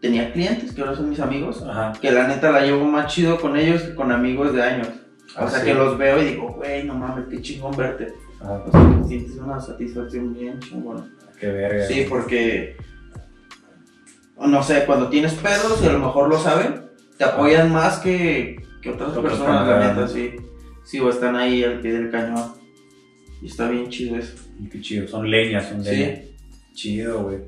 tenía clientes que ahora son mis amigos. Ajá. Que la neta la llevo más chido con ellos que con amigos de años. O Ah, sea, sí. que los veo y digo, güey, no mames, qué chingón verte. Ajá. O sea, sientes una satisfacción bien chingona. Qué verga. Sí, porque. No sé, cuando tienes pedos y a lo mejor lo saben, te apoyan más que, que otras personas, la neta, sí. Sí, o están ahí al pie del cañón. Y está bien chido eso. Y Qué chido. Son leñas, son Sí. leñas. Chido, güey.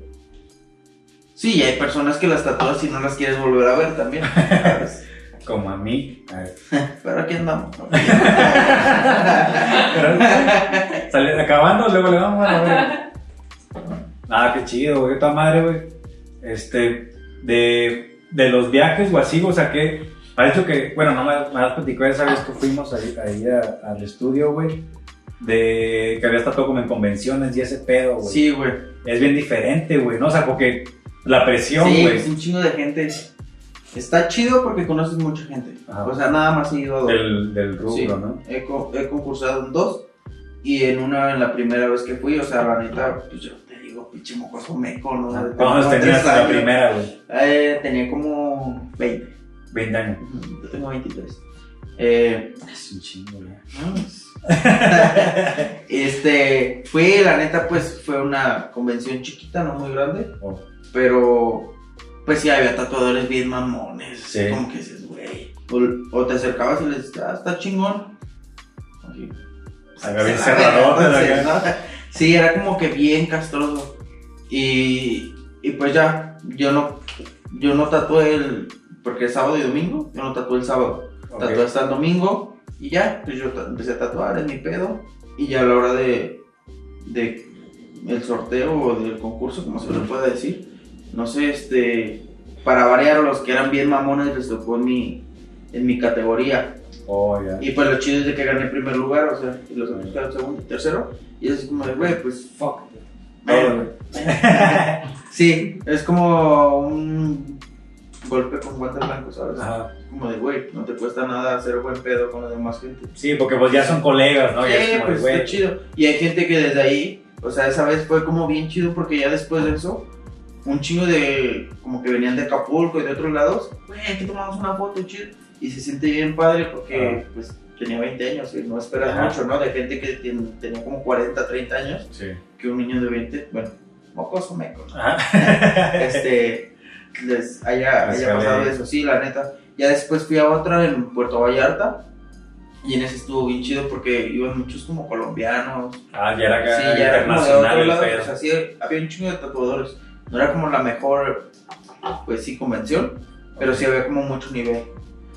Sí, y hay personas que las tatúas y no las quieres volver a ver también. ¿sabes? Como a mí. A ver. Pero aquí andamos. Acabando, luego le vamos a ver. Ah, qué chido, güey. Toda madre, güey. Este, de, de los viajes o así, o sea, que. Ha dicho que, bueno, no me, me has platicado esa vez que fuimos ahí, ahí a- al estudio, güey. De que había estado como en convenciones y ese pedo, güey. Sí, güey. Es bien diferente, güey, ¿no? O sea, porque la presión, Sí, güey. es un chingo de gente. Está chido porque conoces mucha gente. O sea, nada más he ido a dos. del, del rubro, Sí, ¿no? He, co- he concursado en dos. Y en una, en la primera vez que fui, o sea, la neta, pues yo te digo, pinche mocoso meco, ¿no? De ¿Cuántos tenías la primera, güey? Eh, tenía como 20. 20 años. Yo tengo 23. Eh, Es un chingo, güey. este, fue, la neta, pues fue una convención chiquita, no muy grande. Oh. Pero, pues sí, había tatuadores bien mamones. así Sí. Como que dices, güey. O, o te acercabas y les dices, ah, está chingón. Así. Acá bien la verga, acá. entonces, ¿no? Sí, era como que bien castroso. Y, y pues ya, yo no, yo no tatué el. Porque es sábado y domingo, yo no tatué el sábado. Ok. Tatué hasta el domingo y ya, pues yo empecé a tatuar, es mi pedo. Y ya a la hora de, de el sorteo o del concurso, como se le puede decir, no sé, este, para variar los que eran bien mamones les tocó en mi, en mi categoría. Oh, ya. Y pues lo chido es de que gané primer lugar, o sea, y los otros quedaron segundo y tercero. Y es como de, güey, pues fuck. Man. sí, es como un golpe con guantes blancos, ¿sabes? Ajá. Como de, güey, no te cuesta nada hacer buen pedo con la demás gente. Sí, porque pues ya son colegas, ¿no? Ya Sí, es como pues está chido. Y hay gente que desde ahí, o sea, esa vez fue como bien chido porque ya después de eso, un chingo de, como que venían de Acapulco y de otros lados, güey, aquí tomamos una foto chido. Y se siente bien padre porque, pues, tenía 20 años y no esperas Ajá. mucho, ¿no? De gente que tien- tenía como 40, 30 años, Sí. que un niño de 20, bueno, mocoso meco, ¿no? Ajá. este, les haya, haya pasado eso, sí, la neta. Ya después fui a otra en Puerto Vallarta y en ese estuvo bien chido porque iban muchos como colombianos. Ah, ya era acá Sí, ya era como de internacional otro lado, o sea, sí, había un chingo de tatuadores. No era como la mejor, pues sí, convención, pero sí había como mucho nivel.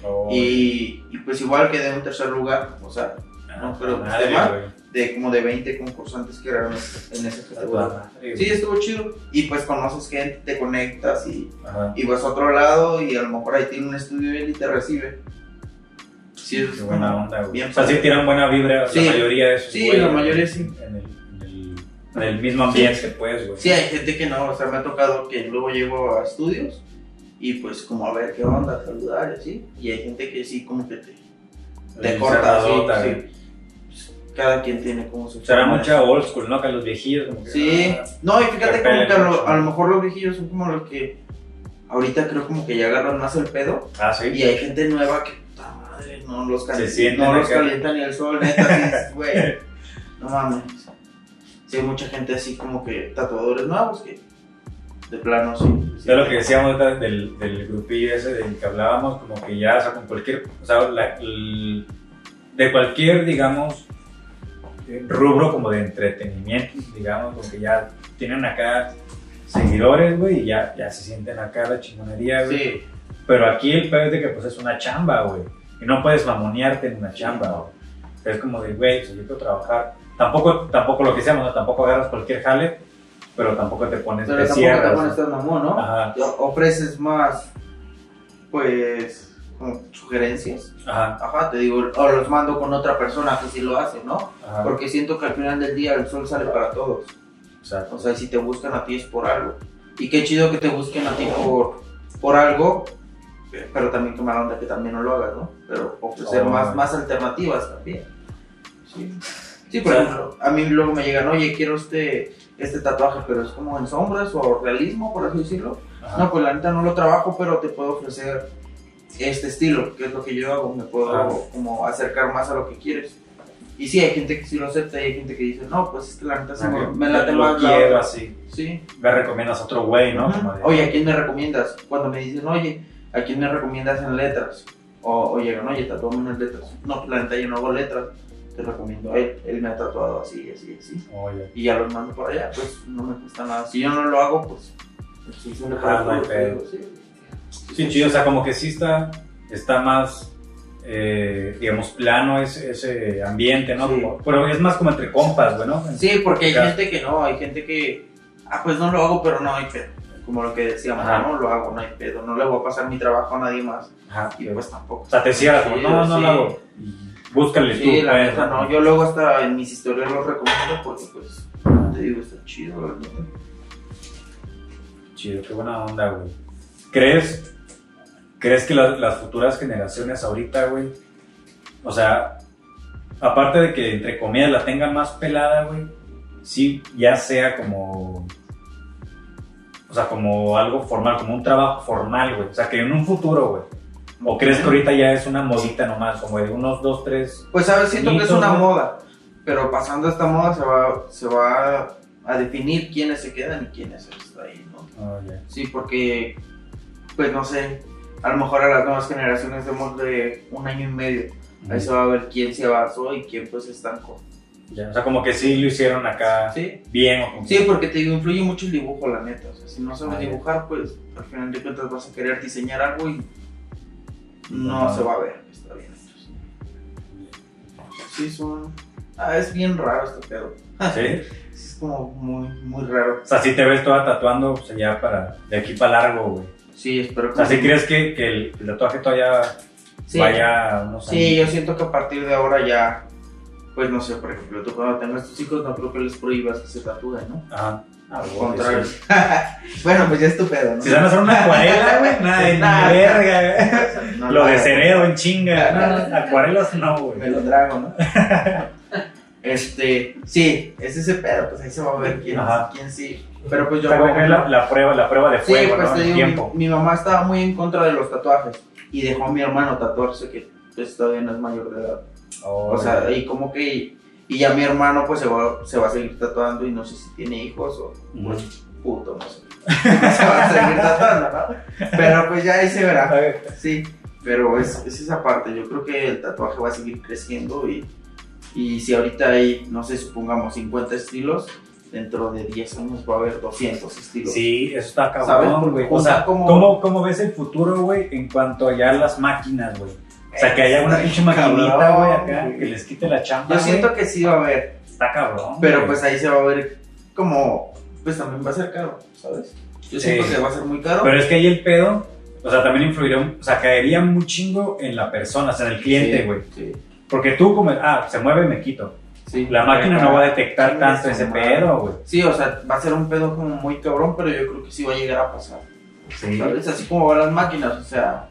Oh, Y, y pues igual quedé en tercer lugar, o sea, no, pero pues, madre, de como de 20 concursantes que eran en esa toda categoría. Sí, estuvo chido. Y pues conoces gente, te conectas y, Ajá. y vas a otro lado y a lo mejor ahí tiene un estudio bien y te recibe. Sí, eso es buena como onda, güey. bien O sea, sí tiran buena vibra Sí. la mayoría de esos Sí, la mayoría sí. En el, en el, en el mismo ambiente, pues, güey. Sí, hay gente que no, o sea, me ha tocado que luego llego a estudios y pues como a ver qué onda, saludar y así. Y hay gente que sí como que te, te corta, sí, cerradota, sí. Pues, Cada quien tiene como su... Será mucha old school, ¿no? Que los viejillos como que... Sí, ah, no, y fíjate como que a lo, a lo mejor los viejillos son como los que ahorita creo como que ya agarran más el pedo Ah, sí. y hay gente nueva que, puta madre, no los, cali- Se sienten no los calienta ni el sol, neta, sí, güey, no mames. Sí, hay mucha gente así como que tatuadores nuevos que de plano sí. sí. Es lo que decíamos del, del grupillo ese del que hablábamos, como que ya, o sea, con cualquier, o sea, la- el- de cualquier, digamos, rubro como de entretenimiento, digamos, como que ya tienen acá seguidores, güey, y ya, ya se sienten acá la chingonería, güey. Sí, Pero aquí el pedo es de que pues es una chamba, güey, y no puedes mamonearte en una chamba, güey. Es como de, güey, pues yo quiero trabajar. Tampoco, tampoco lo que seamos, ¿no? Tampoco agarras cualquier jale, pero tampoco te pones, pero te tampoco cierras. te pones tan mamón, ¿no? Ajá, ofreces más, pues, como sugerencias. ajá, Ajá, te digo, o los mando con otra persona que sí lo hace, ¿no? ajá. Porque siento que al final del día el sol sale para todos. Exacto. O sea, si te buscan a ti es por algo. Y qué chido que te busquen a ti por, por algo, pero también qué mala onda que también no lo hagas, ¿no? Pero ofrecer Oh. más, más alternativas también. Sí. Sí, por ejemplo, a mí luego me llegan, oye, quiero este, este tatuaje, pero es como en sombras o realismo, por así decirlo. Ajá. No, pues la neta no lo trabajo, pero te puedo ofrecer este estilo, que es lo que yo hago, me puedo como acercar más a lo que quieres. Y sí, hay gente que sí lo acepta y hay gente que dice, no, pues es que la neta Ah, me, la quiero otra". así. Sí. Me recomiendas otro güey, ¿no? Oye, ¿a quién me recomiendas? Cuando me dicen, oye, ¿a quién me recomiendas en letras? O, o llegan, oye, tatuame unas letras. No, la neta yo no hago letras. Te recomiendo a él. Él me ha tatuado así, así, así. Oye. Y ya los mando por allá, pues no me cuesta nada. Si yo no lo hago, pues. pues sí, Ah, no hay pedo. sí. Sí, chido, o sea, como que sí está, está más, eh, digamos, plano ese, ese ambiente, ¿no? Sí. Como- pero es más como entre compas, güey, ¿no? Sí, porque hay gente que no, hay gente que. Ah, pues no lo hago, pero no hay pedo. Como lo que decíamos, Ajá. no lo hago, no hay pedo. No le voy a pasar mi trabajo a nadie más. Ajá. Y pues tampoco. O sea, te cierras, Sí, no, no sí. lo hago. Y búscale Sí, tú, la neta no. Yo luego hasta en mis historias los recomiendo porque, pues, te digo, está chido, la neta. Chido, qué buena onda, güey. ¿Crees, crees que la- las futuras generaciones ahorita, güey, o sea, aparte de que entre comillas la tengan más pelada, güey, sí ya sea como, o sea, como algo formal, como un trabajo formal, güey. O sea, que en un futuro, güey. ¿O crees que ahorita ya es una modita nomás, como de unos dos, tres? Pues, ¿sabes? Siento que es una ¿no? moda. Pero pasando esta moda se va, se va a definir quiénes se quedan y quiénes están ahí, ¿no? Oh, ya. Sí, porque, pues no sé, a lo mejor a las nuevas generaciones demos de un año y medio. Ahí se va a ver quién se avanzó y quién pues estancó. Ya, O sea, como que sí lo hicieron acá Sí, bien o sí, porque te influye mucho el dibujo, la neta. O sea, si no sabes Ah, dibujar, pues al final de cuentas vas a querer diseñar algo y no se va a ver que está bien. Sí, son... Ah, es bien raro este pedo. ¿Sí? Es como muy, muy raro. O sea, si te ves toda tatuando, o sea, ya para, de aquí para largo, güey. Sí, espero O sea, si crees que, que el, el tatuaje todavía Sí. vaya unos Sí, años? yo siento que a partir de ahora ya, pues no sé, por ejemplo, tú cuando tengas tus hijos no creo que les prohíbas que se tatúen, ¿no? Ajá. Contrario. sí. bueno, pues ya es tu pedo, ¿no? Si se van a hacer una acuarela, güey, nada, de Nada. verga, güey. No Lo de ceredo en chinga. No, no, acuarelas no, Me güey. lo trago, ¿no? este, sí, es ese pedo, pues ahí se va a ver quién, Ajá. quién sí. Pero pues yo... sea, como la, la prueba, la prueba de Sí, fuego, pues ¿no? te digo, tiempo. mi, mi mamá estaba muy en contra de los tatuajes y dejó a mi hermano tatuarse que pues todavía no es mayor de edad. Oh, O sea, güey. y como que. Y ya mi hermano, pues se va, se va a seguir tatuando y no sé si tiene hijos o. Pues puto, no sé. se va a seguir tatuando, ¿no? Pero pues ya ahí se verá. Sí, pero es, es esa parte. Yo creo que el tatuaje va a seguir creciendo y. Y si ahorita hay, no sé, supongamos 50 estilos, dentro de 10 años va a haber 200 estilos. Sí, eso está cabrón, güey. O sea, ¿cómo, ¿cómo ves el futuro, güey, en cuanto a ya las máquinas, güey? O sea, que haya una pinche maquinita, güey, acá, que les quite la chamba, Yo siento que sí va a haber. Está cabrón, Pero güey. pues ahí se va a ver como, pues también va a ser caro, ¿sabes? Yo Sí. siento que va a ser muy caro. Pero es que ahí el pedo, o sea, también influirá, un- o sea, caería muy chingo en la persona, o sea, en el cliente, Sí, güey. Sí, Porque tú como, ah, se mueve, me quito. sí. La máquina no va a detectar tanto ese pedo, güey. Sí, o sea, va a ser un pedo como muy cabrón, pero yo creo que sí va a llegar a pasar. Sí. ¿Sabes? Así como van las máquinas, o sea,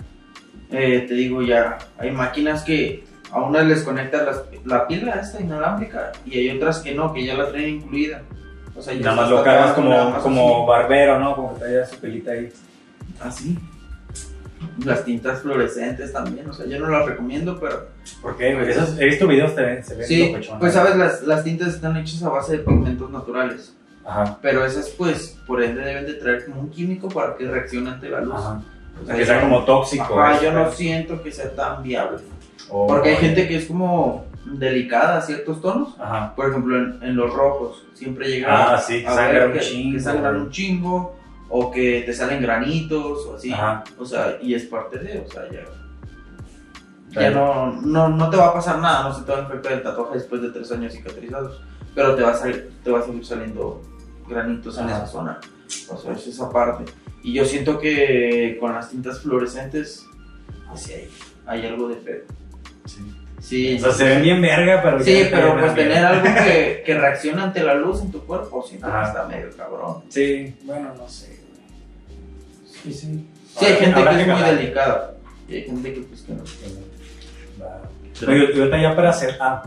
eh, te digo ya, hay máquinas que a unas les conectas las- la pila esta inalámbrica y hay otras que no, que ya la traen incluida. O sea, ya Nada más lo cargas como, barbero, ¿no? Como que traía su pelita ahí. así. Así. Las tintas fluorescentes también, o sea, yo no las recomiendo, pero ¿Por qué? Esos- he visto videos, te ven, se ven Sí, pues sabes, las, las tintas están hechas a base de pigmentos naturales, Ajá, pero esas pues por ende deben de traer como un químico para que reaccione ante la luz. ajá. O O sea, que sea como tóxico. Ajá, yo no siento que sea tan viable. Oh, Porque hay gente que es como delicada a ciertos tonos. Ajá. Por ejemplo, en, en los rojos siempre llega Ah, sí, a sangran ver un que, chingo, que sangran un chingo o que te salen granitos o así. Ajá. O sea, y es parte de, o sea, ya, ya no, no, no te va a pasar nada, no se te va a infectar el tatuaje después de tres años cicatrizados, pero te va a, salir, te va a seguir saliendo granitos en Ajá. esa zona. O sea, es esa parte. Y yo siento que con las tintas fluorescentes, así hay, hay algo de pedo. Sí. Sí, O sea, se ven bien verga, pero. Sí, pero pues tener verga. algo que, que reaccione ante la luz en tu cuerpo, siento que Ajá. está medio cabrón. Sí, bueno, no sé. Sí, sí. Sí, hay gente que es muy calar. delicada. Y hay gente que pues que no. Oye, ahorita ya para hacer. Ah.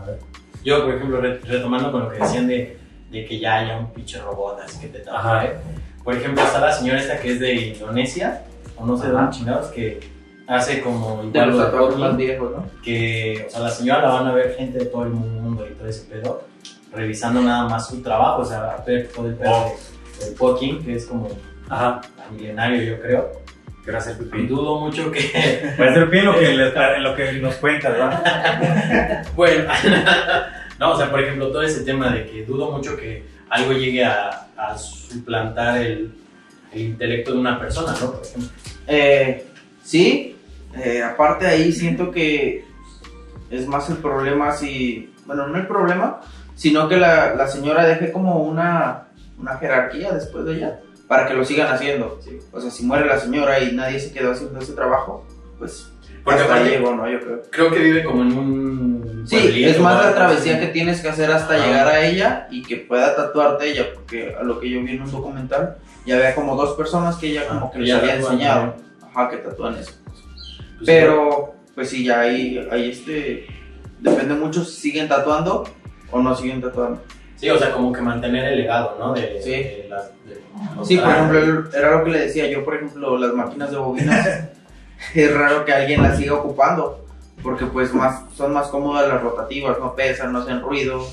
Yo, por ejemplo, re- retomando con lo que decían de, de que ya haya un pinche robot así que te Ajá. tatúe. Por ejemplo, está la señora esta que es de Indonesia, o no sé de dónde chingados, que hace como De igual los de tatuajes Rocky, más viejos, ¿no? que, o sea, la señora la van a ver gente de todo el mundo y todo ese pedo, revisando nada más su trabajo, o sea, ver todo el pedo Oh. de- del poking, que es como Ajá. milenario, yo creo. Quiero hacer Y pipí. dudo mucho que, Puede ser bien lo que, les- en lo que nos cuentas, ¿verdad? bueno, no, o sea, por ejemplo, todo ese tema de que dudo mucho que algo llegue a, a suplantar el, el intelecto de una persona, ¿no? Por ejemplo. Eh, sí, eh, aparte ahí siento que es más el problema si, bueno, no el problema, sino que la, la señora deje como una, una jerarquía después de ella para que lo sigan haciendo. Sí. O sea, si muere la señora y nadie se quedó haciendo ese trabajo, pues Porque hasta ahí llegó, ¿no? Yo creo. Creo que vive como en un... Sí, es más la travesía que tienes que hacer hasta Ajá. llegar a ella y que pueda tatuarte ella, porque a lo que yo vi en un documental, ya había como dos personas que ella Ah, como que que les había enseñado, ajá, que tatúan eso. Pues, Pero, pues sí, ya ahí, ahí este, depende mucho si siguen tatuando o no siguen tatuando. Sí, o sea, como que mantener el legado, ¿no? De, Sí. de las- de- Sí, por Ah, ejemplo, era lo que le decía yo, por ejemplo, las máquinas de bobinas, es raro que alguien las siga ocupando, porque pues más, son más cómodas las rotativas, no pesan, no hacen ruido,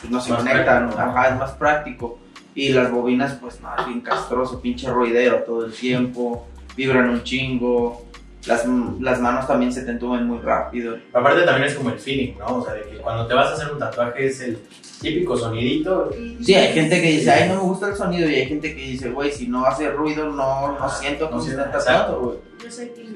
pues, no se Más conectan, práctico. ajá, es más práctico. Y las bobinas, pues es bien castroso, pinche ruidero todo el tiempo, vibran un chingo, las, las manos también se te entumen muy rápido. Aparte también es como el feeling, ¿no? O sea, de que cuando te vas a hacer un tatuaje es el típico sonidito. Sí, hay gente que dice, ay, no me gusta el sonido, y hay gente que dice, güey, si no hace ruido, no, no siento que No se siento, está tatuando, güey. Yo soy team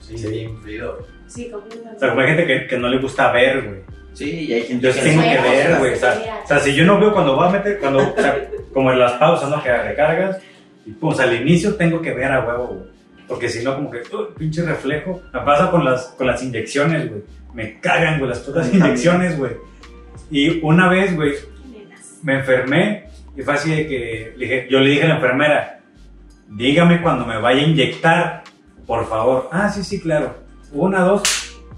Sí, sería influido. Sí, O sea, como hay gente que, que no le gusta ver, güey. Sí, y hay gente Yo que tengo que ver, güey. O sea, o sea, si yo no veo cuando voy a meter, cuando, o sea, como en las pausas, ¿no? Que recargas, y sea, al inicio tengo que ver a huevo, güey. Porque si no, como que, uh, pinche reflejo. Me pasa con las, con las inyecciones, güey. Me cagan, güey, las putas inyecciones, güey. Y una vez, güey, me enfermé y fue así de que le dije- yo le dije a la enfermera, dígame cuando me vaya a inyectar, por favor. Ah, sí, sí, claro. Una, dos,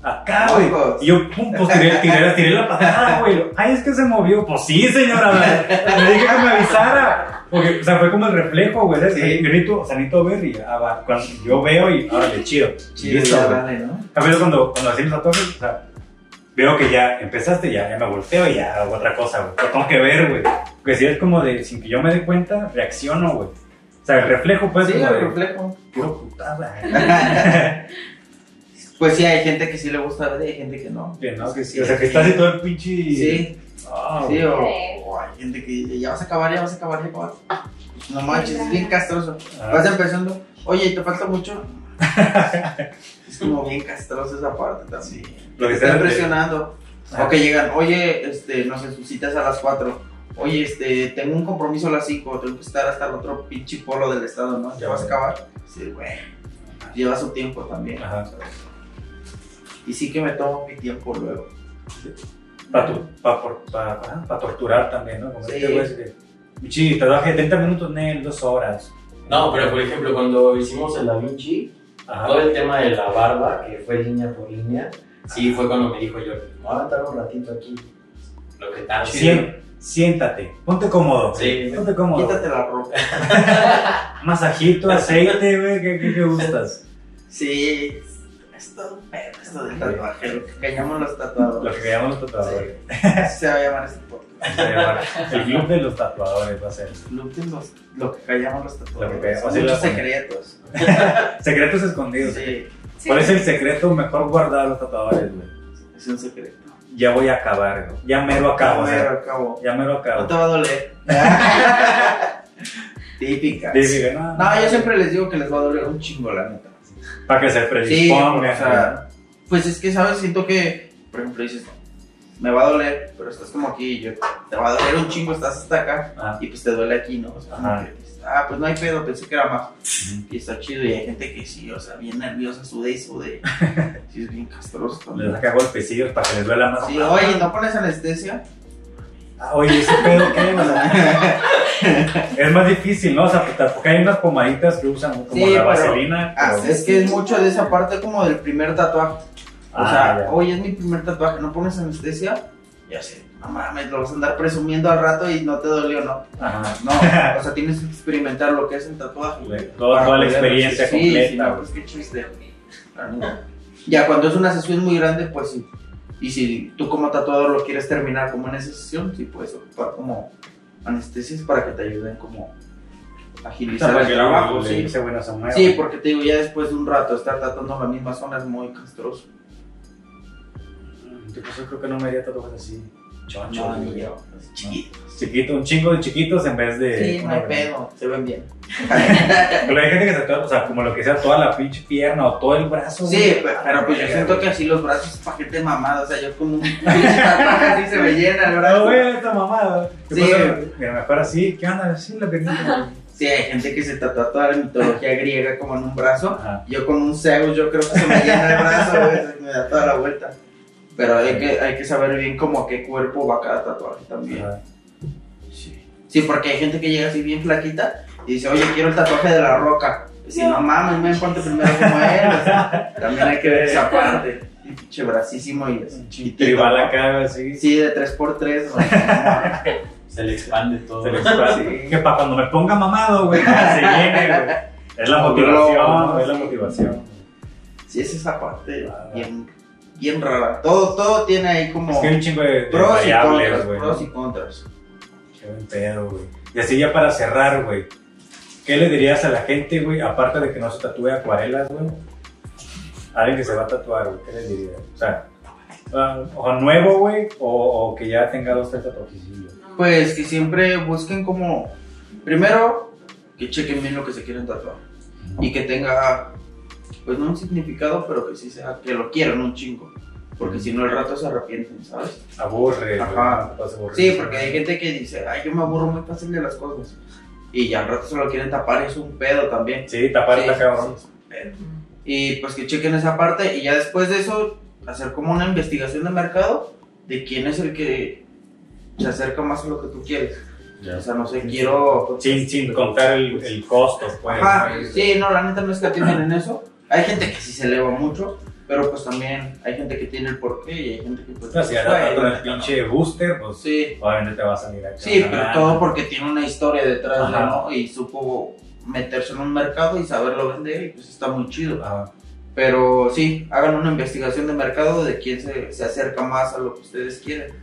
acá, güey. Y yo, pum, pues tiré, tiré, tiré la patada, güey. Ay, es que se movió. Pues sí, señora, me, le dije que me avisara. Porque, o sea, fue como el reflejo, güey. Sí. Yo necesito, o sea, necesito ver y ah, va, cuando yo veo y ahora le chido. Chido, Listo, ya güey. dale, ¿no? A veces cuando, cuando hacemos tatuajes, o sea, veo que ya empezaste, ya, ya me volteo y ya hago otra cosa, güey. Lo tengo que ver, güey. Porque si es como de, sin que yo me dé cuenta, reacciono, güey. O sea, el reflejo, pues, Sí, como el de, reflejo. puro putada. Pues sí, hay gente que sí le gusta ver y hay gente que no. Bien, ¿no? Que, sí, o sea, que sí. está así todo el pinche... Sí, Ah, sí, güey. o, o hay gente que dice, ya vas a acabar, ya vas a acabar, ya vas a acabar. No manches, es bien castroso. Ah. Vas empezando, oye, ¿te falta mucho? es como bien castroso esa parte también. Lo que Te está sea- impresionando. Ah. O que llegan, oye, este, no sé, sus citas a las 4. Oye, este, tengo un compromiso a las 5, tengo que estar hasta el otro pinche polo del estado, ¿no? ¿Ya vas a acabar? Sí, güey. Lleva su tiempo también. Ajá. Y sí que me tomo mi tiempo luego. Para pa, pa- pa- torturar también, ¿no? Como Sí. este güey que, Michi, trabaje 30 minutos, Nel, dos horas. No, pero por ejemplo, cuando hicimos el Da Vinci, Ajá. todo el tema de la barba, que fue línea por línea, sí fue cuando me dijo yo, me voy a aventar un ratito aquí. Lo que tal. Sien- siéntate, ponte cómodo. Sí. Ponte cómodo. Quítate la ropa. Masajito, aceite, güey, ¿qué, qué, qué gustas? Sí, todo un pedo esto del tatuaje. Lo que callamos los tatuadores. Lo que llamamos los tatuadores. Se va a llamar este podcast. Se El club de los tatuadores va a ser. Club de los- Lo que callamos los Lo que tatuadores. callamos, muchos lo secretos. Secretos escondidos. Sí, ¿Cuál es el secreto mejor guardado de los tatuadores, güey? es un secreto. Ya voy a acabar, güey. Ya mero acabo, o Pero sea, al cabo. ya mero No acabo. te va a doler. Típica. Dice, no, No, yo siempre les digo que les va a doler un chingo, la neta. Para que se Sí, predispongan. o sea, pues es que, ¿sabes? Siento que, por ejemplo, dices, me va a doler, pero estás como aquí, y yo, te va a doler un chingo, estás hasta acá, Ah, y pues te duele aquí, ¿no? O sea, como que dices, ah, pues no hay pedo, pensé que era más. Y está chido, y hay gente que sí, o sea, bien nerviosa, sude y sude. Sí, es bien castroso también. saca golpecillos para que les duela más. Sí, oye, ¿no pones anestesia? Ah, Oye, ese pedo qué, o sea, es más difícil, ¿no? O sea, porque hay unas pomaditas que usan como Sí, la vaselina. Ah, pero- es que es mucho de esa parte como del primer tatuaje. O Ah, sea, ya. oye, es mi primer tatuaje, ¿no pones anestesia? Ya sé, no mames, lo vas a andar presumiendo al rato y no te dolió, ¿no? Ajá. No, o sea, tienes que experimentar lo que es el tatuaje. Toda- la experiencia decir, completa, Sí, sí, no, pues qué chiste. Ya cuando es una sesión muy grande, pues sí. Y si tú como tatuador lo quieres terminar como en esa sesión, sí puedes ocupar como anestesias para que te ayuden como a agilizar el trabajo. Sí. Sí, porque te digo, ya después de un rato estar tatuando la misma zona es muy castroso. Yo pues yo creo que no me haría tatuajes así. Choncho, No, ni güey. yo. Es chiquito. Chiquito, un chingo de chiquitos en vez de. Sí, no hay pedo, se ven bien. Pero hay gente que se tatúa, o sea, como lo que sea, toda la pinche pierna o todo el brazo. Sí, güey. pe- pero pues yo siento que así los brazos es pa' gente mamada, o sea, yo como un pinche tatuaje así se me llena el No, brazo. güey, esta mamada. ¿Qué Sí, pasa? güey. Mira, mejor así. ¿Qué onda? Sí, la piernita. Sí, hay gente que se tatúa toda la mitología griega como en un brazo. Ajá. Yo con un Zeus, yo creo que se me llena el brazo, güey, me da toda la vuelta. Pero hay que, hay que saber bien como a qué cuerpo va cada tatuaje también. Ajá. Sí. Sí, porque hay gente que llega así bien flaquita y dice, oye, quiero el tatuaje de la roca. Y si no mames, me ponte primero como sea, también hay que ver esa parte. Y pinche bracísimo y así chiquitito. Tribal acá, así. Sí, de 3x3. o sea, Se le expande todo. Se le expande. Sí. Que para cuando me ponga mamado, güey, se llene, güey. Es la motivación, es la motivación. sí, es esa parte Ah. bien, bien rara. Todo, todo tiene ahí como Es que hay un chingo de, de pros y contras, güey. pros y contras. Qué buen pedo, güey. Y así ya para cerrar, güey. ¿Qué le dirías a la gente, güey, aparte de que no se tatúe acuarelas, güey? Alguien que se va a tatuar, güey, ¿qué le dirías? O sea, ah, o nuevo, güey, o, o que ya tenga dos, tres tatuajillos. Pues que siempre busquen como, primero, que chequen bien lo que se quieren tatuar. Y que tenga, pues no un significado, pero que sí sea, que lo quieran un chingo. Porque si no, el rato se arrepienten, ¿sabes? Aburre, Ajá. Sí, porque hay gente que dice, ay, yo me aburro muy fácil de las cosas. Y ya al rato se lo quieren tapar, es un pedo también. Sí, tapar Sí, está cabrón. sí. Y pues que chequen esa parte y ya después de eso hacer como una investigación de mercado de quién es el que se acerca más a lo que tú quieres. O sea, no sé, quiero... Sin, sin contar el, el costo, pues. Sí, no, la neta no es que atienden en eso. Hay gente que sí se eleva mucho, pero pues también hay gente que tiene el porqué y hay gente que pues... Sea, si pues, ahora güey, el pinche booster, pues Sí, obviamente te va a salir acá. sí, pero todo porque tiene una historia detrás, Ajá. ¿no? Y supo meterse en un mercado y saberlo vender y pues está muy chido. Ajá. Pero sí, hagan una investigación de mercado de quién se, se acerca más a lo que ustedes quieren.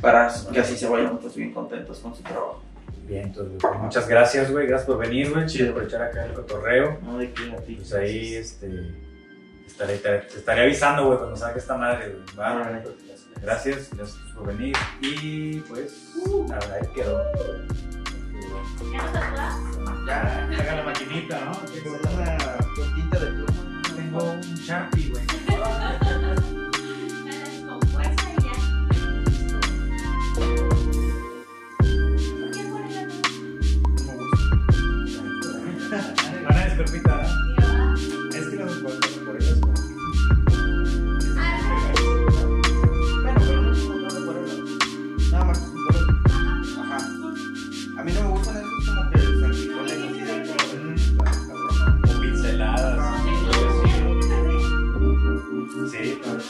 Para que así se vayan pues bien contentos con su trabajo. Bien, entonces, pues, muchas gracias, güey. Gracias por venir, güey. Chido por echar acá el cotorreo. No de que a ti. Pues ahí, este. Estaré, te, te estaré avisando, güey, cuando salga esta madre, güey. ¿va? Órale. Gracias, gracias por venir. Y pues, nada, ahí quedó. ¿Ya no Haga la maquinita, ¿no? tengo una con tinta de pluma. Tengo un Sharpie, güey. Van a desperpita, ¿no? otro? Es que los. Ah, Bueno, pero no es un montón de. Nada más es. Ajá. A mí no me gustan esos como que salpicones. Ah, pinceladas. Sí, claro.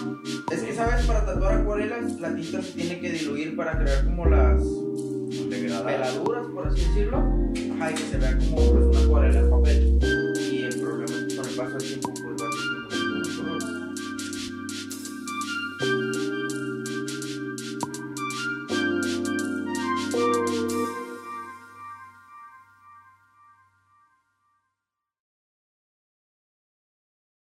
Es que, ¿sabes? Para tatuar acuarelas, la tinta se tiene que diluir para crear como las peladuras, por así decirlo. Ajá, y que se vea como pues, una acuarela en papel. Y el problema es que con el paso del tiempo,